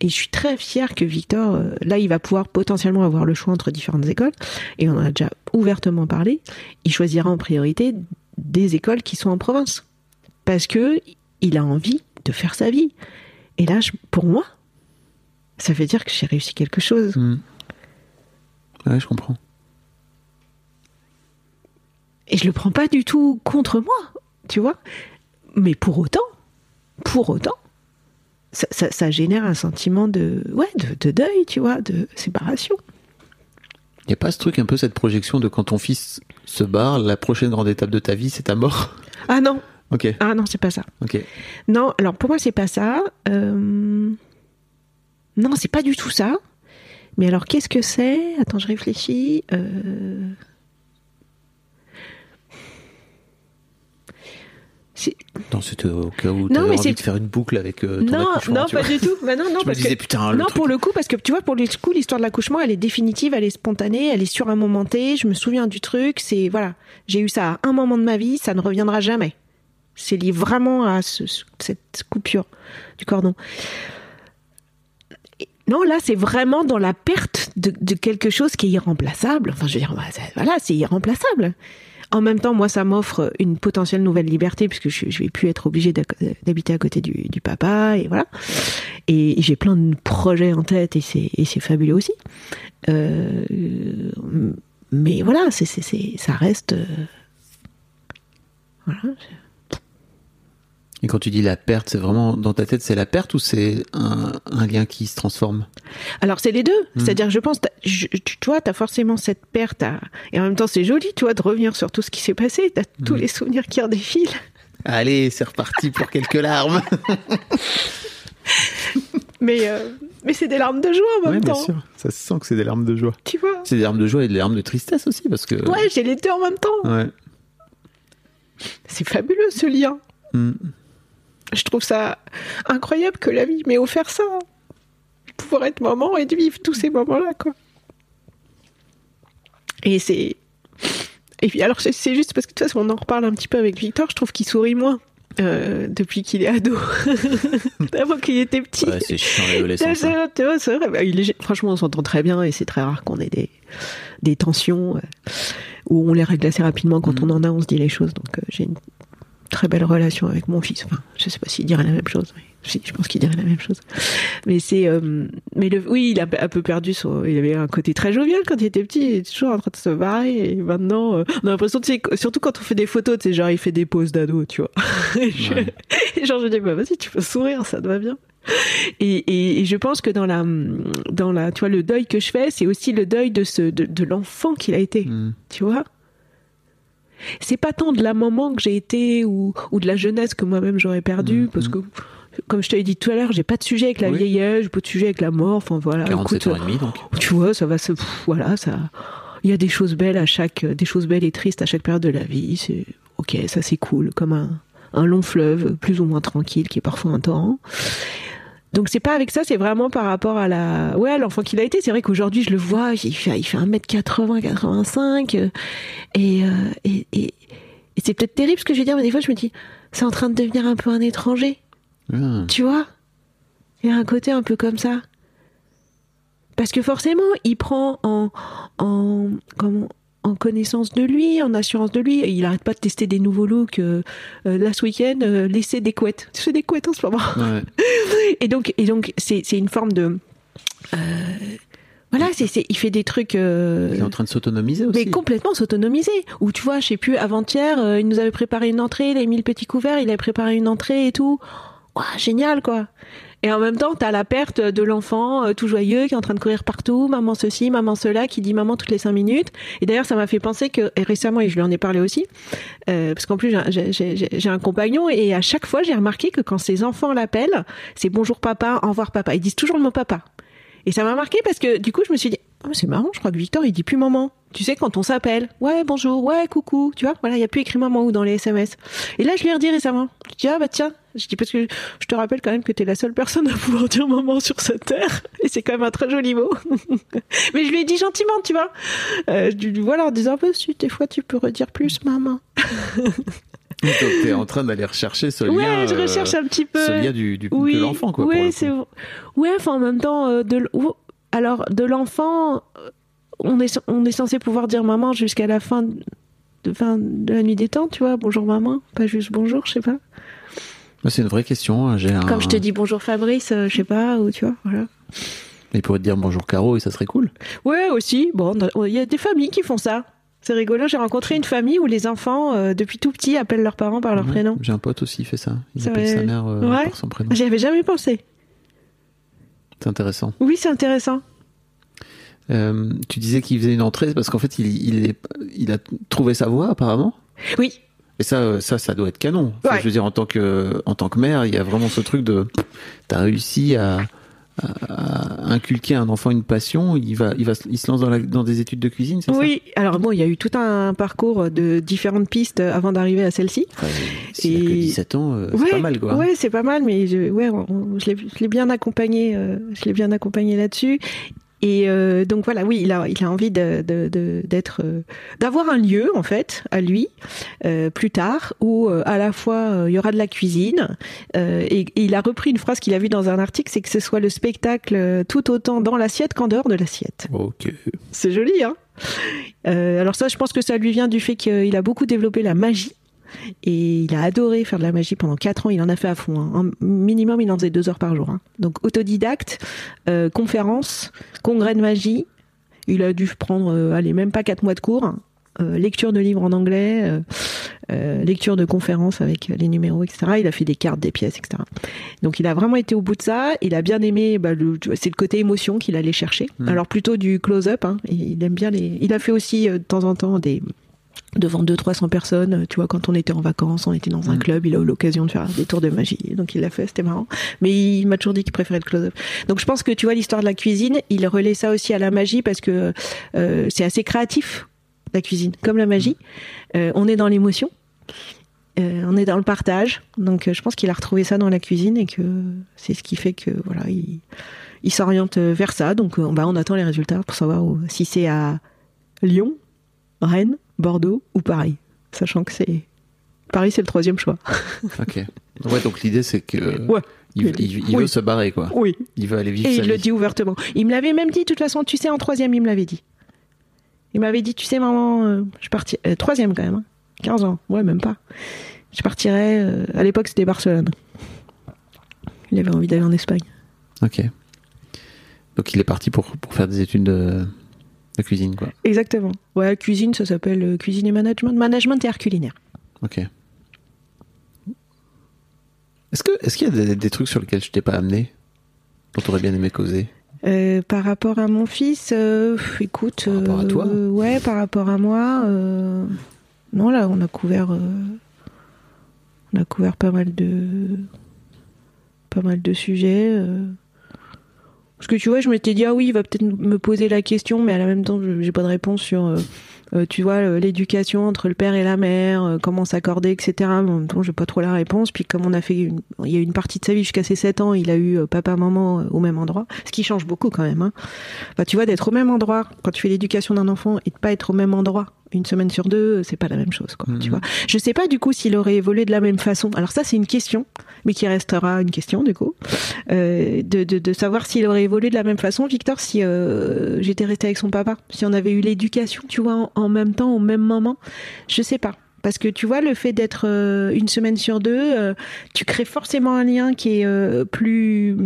Et je suis très fière que Victor, euh, là, il va pouvoir potentiellement avoir le choix entre différentes écoles. Et on en a déjà ouvertement parlé. Il choisira en priorité des écoles qui sont en province. Parce que il a envie de faire sa vie. Et là, je- pour moi, ça veut dire que j'ai réussi quelque chose. Hmm. Ouais, je comprends. Et je le prends pas du tout contre moi, tu vois. Mais pour autant, pour autant, ça, ça- ça génère un sentiment de, ouais, de, de deuil, tu vois, de séparation. Y a pas ce truc, un peu cette projection de quand ton fils se barre, la prochaine grande étape de ta vie, c'est ta mort? Ah non, Ok, ah non, c'est pas ça. ok. Non, alors pour moi, c'est pas ça. Euh, Non, c'est pas du tout ça. Mais alors, qu'est-ce que c'est? Attends, je réfléchis. Euh, Non, c'était au cas où mais envie de faire une boucle avec euh, ton Non, accouchement, non, tu pas vois. du tout. Bah non, non, Je me disais, que- putain, le non, truc- pour le coup, parce que tu vois, pour le coup, l'histoire de l'accouchement, elle est définitive, elle est spontanée, elle est sur un moment T. Je me souviens du truc. C'est voilà, j'ai eu ça à un moment de ma vie, ça ne reviendra jamais. C'est lié vraiment à ce- ce- cette coupure du cordon. Non, là, c'est vraiment dans la perte de, de quelque chose qui est irremplaçable. Enfin, je veux dire, bah, voilà, c'est irremplaçable. En même temps, moi, ça m'offre une potentielle nouvelle liberté puisque je, je vais plus être obligée d'ac- d'habiter à côté du, papa et voilà. Et j'ai plein de projets en tête et c'est fabuleux aussi. Euh, mais voilà, ça reste. euh, voilà. Et quand tu dis la perte, c'est vraiment dans ta tête, c'est la perte ou c'est un, un lien qui se transforme? Alors c'est les deux. C'est-à-dire, je pense, t'as- je- tu tu as forcément cette perte à- et en même temps c'est joli, tu vois, de revenir sur tout ce qui s'est passé. Tu as tous les souvenirs qui redéfilent. Allez, c'est reparti pour quelques larmes. Mais, euh, mais c'est des larmes de joie en même Oui, bien temps. sûr. Ça se sent que c'est des larmes de joie. Tu vois? C'est des larmes de joie et des larmes de tristesse aussi, parce que. Ouais, j'ai les deux en même temps. Ouais. C'est fabuleux ce lien. Hmm. Je trouve ça incroyable que la vie m'ait offert ça. Pouvoir être maman et de vivre tous ces moments-là, quoi. Et c'est. Et puis alors, c'est- juste parce que de toute façon, on en reparle un petit peu avec Victor, je trouve qu'il sourit moins euh, depuis qu'il est ado. Avant qu'il était petit. Ouais, c'est chiant l'adolescence. hein. Bah, franchement, on s'entend très bien et c'est très rare qu'on ait des, des tensions euh, où on les règle assez rapidement. Quand Mhm. on en a, on se dit les choses. Donc, euh, j'ai une très belle relation avec mon fils. Enfin, je sais pas s'il dirait la même chose. mais si, je pense qu'il dirait la même chose. Mais c'est, euh, mais le, oui, il a un peu perdu son, il avait un côté très jovial quand il était petit. Il était toujours en train de se barrer. Et maintenant, euh, on a l'impression, tu sais, surtout quand on fait des photos, tu sais, genre, il fait des poses d'ado, tu vois. Et je- Ouais. et genre, je dis, bah, vas-y, tu peux sourire, ça te va bien. Et, et, et je pense que dans la, dans la, tu vois, le deuil que je fais, c'est aussi le deuil de ce, de, de l'enfant qu'il a été, Hmm. tu vois. C'est pas tant de la maman que j'ai été ou, ou de la jeunesse que moi-même j'aurais perdu, Mhm. parce que, comme je te l'ai dit tout à l'heure, j'ai pas de sujet avec la Oui. vieillesse, j'ai pas de sujet avec la mort, enfin voilà. 47 écoute, ans et demi, donc. tu vois, ça va se, pff, voilà, ça, il y a des choses belles à chaque, des choses belles et tristes à chaque période de la vie. C'est ok, ça c'est cool, comme un, un long fleuve plus ou moins tranquille qui est parfois un torrent. Donc c'est pas avec ça, c'est vraiment par rapport à la, ouais, l'enfant qu'il a été. C'est vrai qu'aujourd'hui je le vois, il fait, il fait 1m80, 85, euh, et, euh, et, et, et c'est peut-être terrible ce que je vais dire, mais des fois je me dis, c'est en train de devenir un peu un étranger. Ah. Tu vois? Il y a un côté un peu comme ça. Parce que forcément, il prend en, en, comment, en connaissance de lui, en assurance de lui. Et il arrête pas de tester des nouveaux looks. Euh, euh, là, ce week-end, euh, laisser des couettes. Tu fais des couettes en ce moment. Ouais. Et donc, et donc, c'est, c'est une forme de, voilà, c'est, c'est, il fait des trucs. euh, Il est en train de s'autonomiser aussi. mais complètement s'autonomiser. Ou tu vois, je sais plus, avant-hier, euh, il nous avait préparé une entrée, il avait mis le petit couvert, il avait préparé une entrée et tout. Ouah, génial, quoi. Et en même temps, t'as la perte de l'enfant euh, tout joyeux qui est en train de courir partout, maman ceci, maman cela, qui dit maman toutes les cinq minutes. Et d'ailleurs, ça m'a fait penser que récemment, et je lui en ai parlé aussi, euh, parce qu'en plus j'ai- un compagnon et à chaque fois, j'ai remarqué que quand ses enfants l'appellent, c'est bonjour papa, au revoir papa. Ils disent toujours le mot papa. Et ça m'a marqué parce que du coup, je me suis dit, Ah, c'est marrant, je crois que Victor, il dit plus maman. Tu sais, quand on s'appelle, ouais, bonjour, ouais, coucou, tu vois, voilà, il n'y a plus écrit maman ou dans les SMS. Et là, je lui ai redit récemment. Je dis, ah bah tiens, je dis parce que je te rappelle quand même que t'es la seule personne à pouvoir dire maman sur cette terre. Et c'est quand même un très joli mot. mais je lui ai dit gentiment, tu vois. Euh, je lui voilà, en disant, bah, si, des fois, tu peux redire plus maman. Donc t'es en train d'aller rechercher ce ouais, lien. je euh, recherche un petit peu. Ce lien du, du oui, de l'enfant, quoi. Oui, c'est ouais. Enfin, en même temps, euh, de alors de l'enfant, on est on est censé pouvoir dire maman jusqu'à la fin de, fin de la nuit des temps, tu vois. Bonjour maman, pas juste bonjour, je sais pas. Moi, C'est une vraie question. hein. Un... Comme je te dis bonjour Fabrice, euh, je sais pas, ou tu vois, voilà. Il pourrait te dire bonjour Caro et ça serait cool. Ouais, aussi. Bon, il y a des familles qui font ça. C'est rigolo. J'ai rencontré une famille où les enfants, euh, depuis tout petit, appellent leurs parents par leur prénom. J'ai un pote aussi, fait ça. Il Ça appelle sa mère euh, Ouais. par son prénom. J'y avais jamais pensé. C'est intéressant. Oui, c'est intéressant. Euh, tu disais qu'il faisait une entrée parce qu'en fait, il, il, est- il a trouvé sa voie apparemment. Oui, Et ça, euh, ça, ça doit être canon. Enfin, Ouais. Je veux dire, en tant que, en tant que mère, il y a vraiment ce truc de, t'as réussi à, à- à inculquer à un enfant une passion. Il va, il va, se- il se lance dans, la- dans des études de cuisine, c'est Oui, alors bon, il y a eu tout un parcours de différentes pistes avant d'arriver à celle-ci. Enfin, a que Et- 17 ans, euh, c'est pas mal, quoi. Ouais, c'est pas mal, mais je, ouais, on- on- je l'ai je l'ai bien accompagné, euh, je l'ai bien accompagné là-dessus. Et euh, donc voilà, oui, il a, il a envie de, de, de- d'être, euh, d'avoir un lieu en fait à lui euh, plus tard où euh, à la fois euh, il y aura de la cuisine euh, et, et il a repris une phrase qu'il a vue dans un article, c'est que ce soit le spectacle tout autant dans l'assiette qu'en dehors de l'assiette. Ok. C'est joli, hein? Euh, Alors ça, je pense que ça lui vient du fait qu'il a beaucoup développé la magie. Et il a adoré faire de la magie pendant 4 ans. Il en a fait à fond. hein. En minimum, il en faisait 2 heures par jour. hein. Donc autodidacte, euh, conférence, congrès de magie. Il a dû prendre, euh, allez, même pas 4 mois de cours. hein. Euh, lecture de livres en anglais, euh, lecture de conférences avec les numéros, etc. Il a fait des cartes, des pièces, etc. Donc il a vraiment été au bout de ça. Il a bien aimé, bah, c'est le côté émotion qu'il allait chercher. Alors plutôt du close-up. Hein. Il aime bien les. Il a fait aussi de temps en temps des devant 200-300 personnes. euh, Tu vois, quand on était en vacances, on était dans un club, il a eu l'occasion de faire des tours de magie. Donc il l'a fait, c'était marrant. Mais il m'a toujours dit qu'il préférait le close-up. Donc je pense que tu vois l'histoire de la cuisine, il relaie ça aussi à la magie parce que euh, c'est assez créatif la cuisine, comme la magie. Euh, on est dans l'émotion. Euh, on est dans le partage, donc euh, je pense qu'il a retrouvé ça dans la cuisine et que c'est ce qui fait que voilà, il, il s'oriente vers ça. Donc euh, bah, on attend les résultats pour savoir où- si c'est à Lyon, Rennes, Bordeaux ou Paris, sachant que c'est Paris c'est le troisième choix. Ok. Ouais, donc l'idée, c'est que. Ouais. Il, il- il Oui. veut se barrer, quoi. Oui. Il veut aller vivre Et sa il le dit ouvertement. Il me l'avait même dit, de toute façon, tu sais, en troisième, il me l'avait dit. Il m'avait dit, tu sais, maman, euh, je partirai. euh, troisième quand même, hein. 15 ans, ouais, même pas. Je partirais. euh, à l'époque, c'était Barcelone. Il avait envie d'aller en Espagne. Ok. Donc il est parti pour, pour faire des études de, cuisine, quoi. Exactement. Ouais, cuisine, ça s'appelle euh, cuisine et management. Management et art culinaire. Ok. Est-ce qu'il y a des, des trucs sur lesquels je t'ai pas amené dont tu aurais bien aimé causer? Euh, par rapport à mon fils, euh, écoute. Par rapport à toi Ouais, par rapport à moi. non, là, on a couvert. on a couvert pas mal de. Pas mal de sujets. Parce que tu vois, je m'étais dit, ah oui, il va peut-être me poser la question, mais à la même temps, j'ai pas de réponse sur. euh, euh, tu vois, l'éducation entre le père et la mère, euh, comment s'accorder, etc. Mais en même temps, j'ai pas trop la réponse. Puis comme on a fait, une- il y a une partie de sa vie jusqu'à ses 7 ans, il a eu euh, papa, maman au même endroit, ce qui change beaucoup quand même. Hein. Bah, tu vois, d'être au même endroit quand tu fais l'éducation d'un enfant et de pas être au même endroit une semaine sur deux, c'est pas la même chose, quoi. Tu vois. Je sais pas du coup s'il aurait évolué de la même façon. Alors ça, c'est une question, mais qui restera une question du coup, euh, de, de, de savoir s'il aurait évolué de la même façon, Victor, si euh, j'étais restée avec son papa, si on avait eu l'éducation, tu vois, en, en même temps, au même moment. Je sais pas. Parce que tu vois, le fait d'être euh, une semaine sur deux, euh, tu crées forcément un lien qui est euh, plus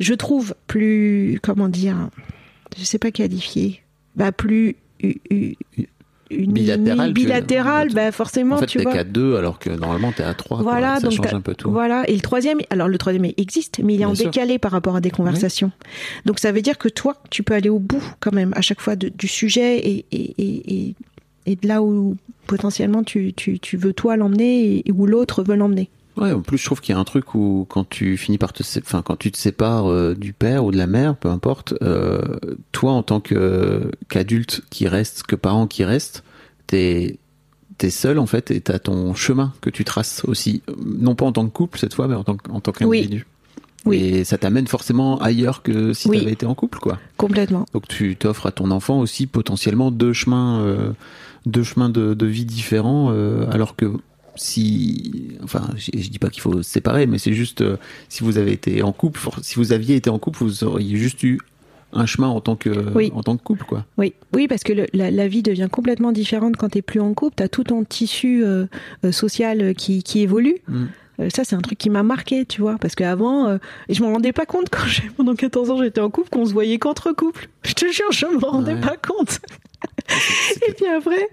je trouve plus, comment dire, je sais pas qualifier, bah plus une Bilatéral, tu veux dire. bilatéral, bah forcément, En fait, tu t'es vois. qu'à deux alors que normalement t'es à trois. quoi. Voilà, ça donc change un peu tout. Voilà, et le troisième, alors le troisième existe, mais il est en sûr. décalé par rapport à des conversations. Donc ça veut dire que toi, tu peux aller au bout quand même à chaque fois de- du sujet et, et, et, et, de là où potentiellement tu, tu, tu veux toi l'emmener et où l'autre veut l'emmener. Ouais, en plus, je trouve qu'il y a un truc où quand tu finis par te, enfin, quand tu te sépares euh, du père ou de la mère, peu importe, euh, toi en tant que qu'adulte qui reste, que parent qui reste, t'es t'es seul en fait et t'as ton chemin que tu traces aussi, non pas en tant que couple cette fois, mais en tant, en tant qu'individu. Oui. Et ça t'amène forcément ailleurs que si Oui. t'avais été en couple, quoi. Complètement. Donc tu t'offres à ton enfant aussi potentiellement deux chemins, euh, deux chemins de, de vie différents, alors que si, enfin, je, dis pas qu'il faut se séparer, mais c'est juste euh, si vous avez été en couple, si vous aviez été en couple, vous auriez juste eu un chemin en tant que, Oui. en tant que couple, quoi. Oui, oui, parce que le- la, la vie devient complètement différente quand t'es plus en couple. T'as tout ton tissu euh, euh, social qui, qui évolue. Mm. Euh, ça, c'est un truc qui m'a marqué, tu vois, parce qu'avant, euh, je m'en rendais pas compte quand pendant 14 ans j'étais en couple qu'on se voyait qu'entre couples. Je te jure, je me rendais Ouais. pas compte. Et puis après,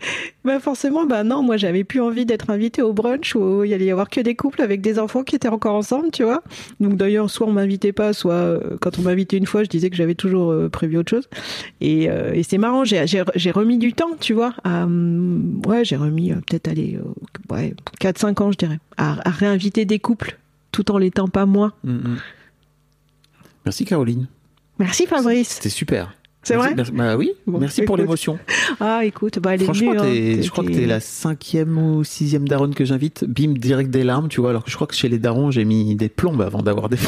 bah forcément, bah non, moi j'avais plus envie d'être invitée au brunch où il allait y avoir que des couples avec des enfants qui étaient encore ensemble, tu vois. Donc d'ailleurs, soit on m'invitait pas, soit euh, quand on m'invitait une fois, je disais que j'avais toujours euh, prévu autre chose. Et, euh, et c'est marrant, j'ai, remis du temps, tu vois. À, hum, ouais, j'ai remis peut-être aller ouais, 4-5 ans, je dirais, à, à réinviter des couples tout en l'étant pas moi. Mm, mm. Merci Caroline, Merci Fabrice. c'était super. C'est vrai merci- Bah oui, Bon, merci pour l'émotion. Ah, écoute, bah elle est Franchement, venue. hein. t'es- je crois que t'es la cinquième ou sixième daronne que j'invite. Bim, direct des larmes, tu vois. Alors que je crois que chez les darons, j'ai mis des plombes avant d'avoir des.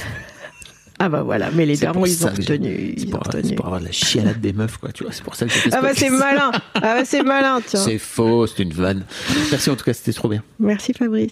Ah bah voilà, mais les darons, ils ont retenu. C'est pour, pour avoir de la chialade des meufs, quoi. Tu vois, c'est pour ça que Ah bah c'est malin. Ah bah c'est malin, tiens. C'est faux, c'est une vanne. Merci en tout cas, c'était trop bien. Merci Fabrice.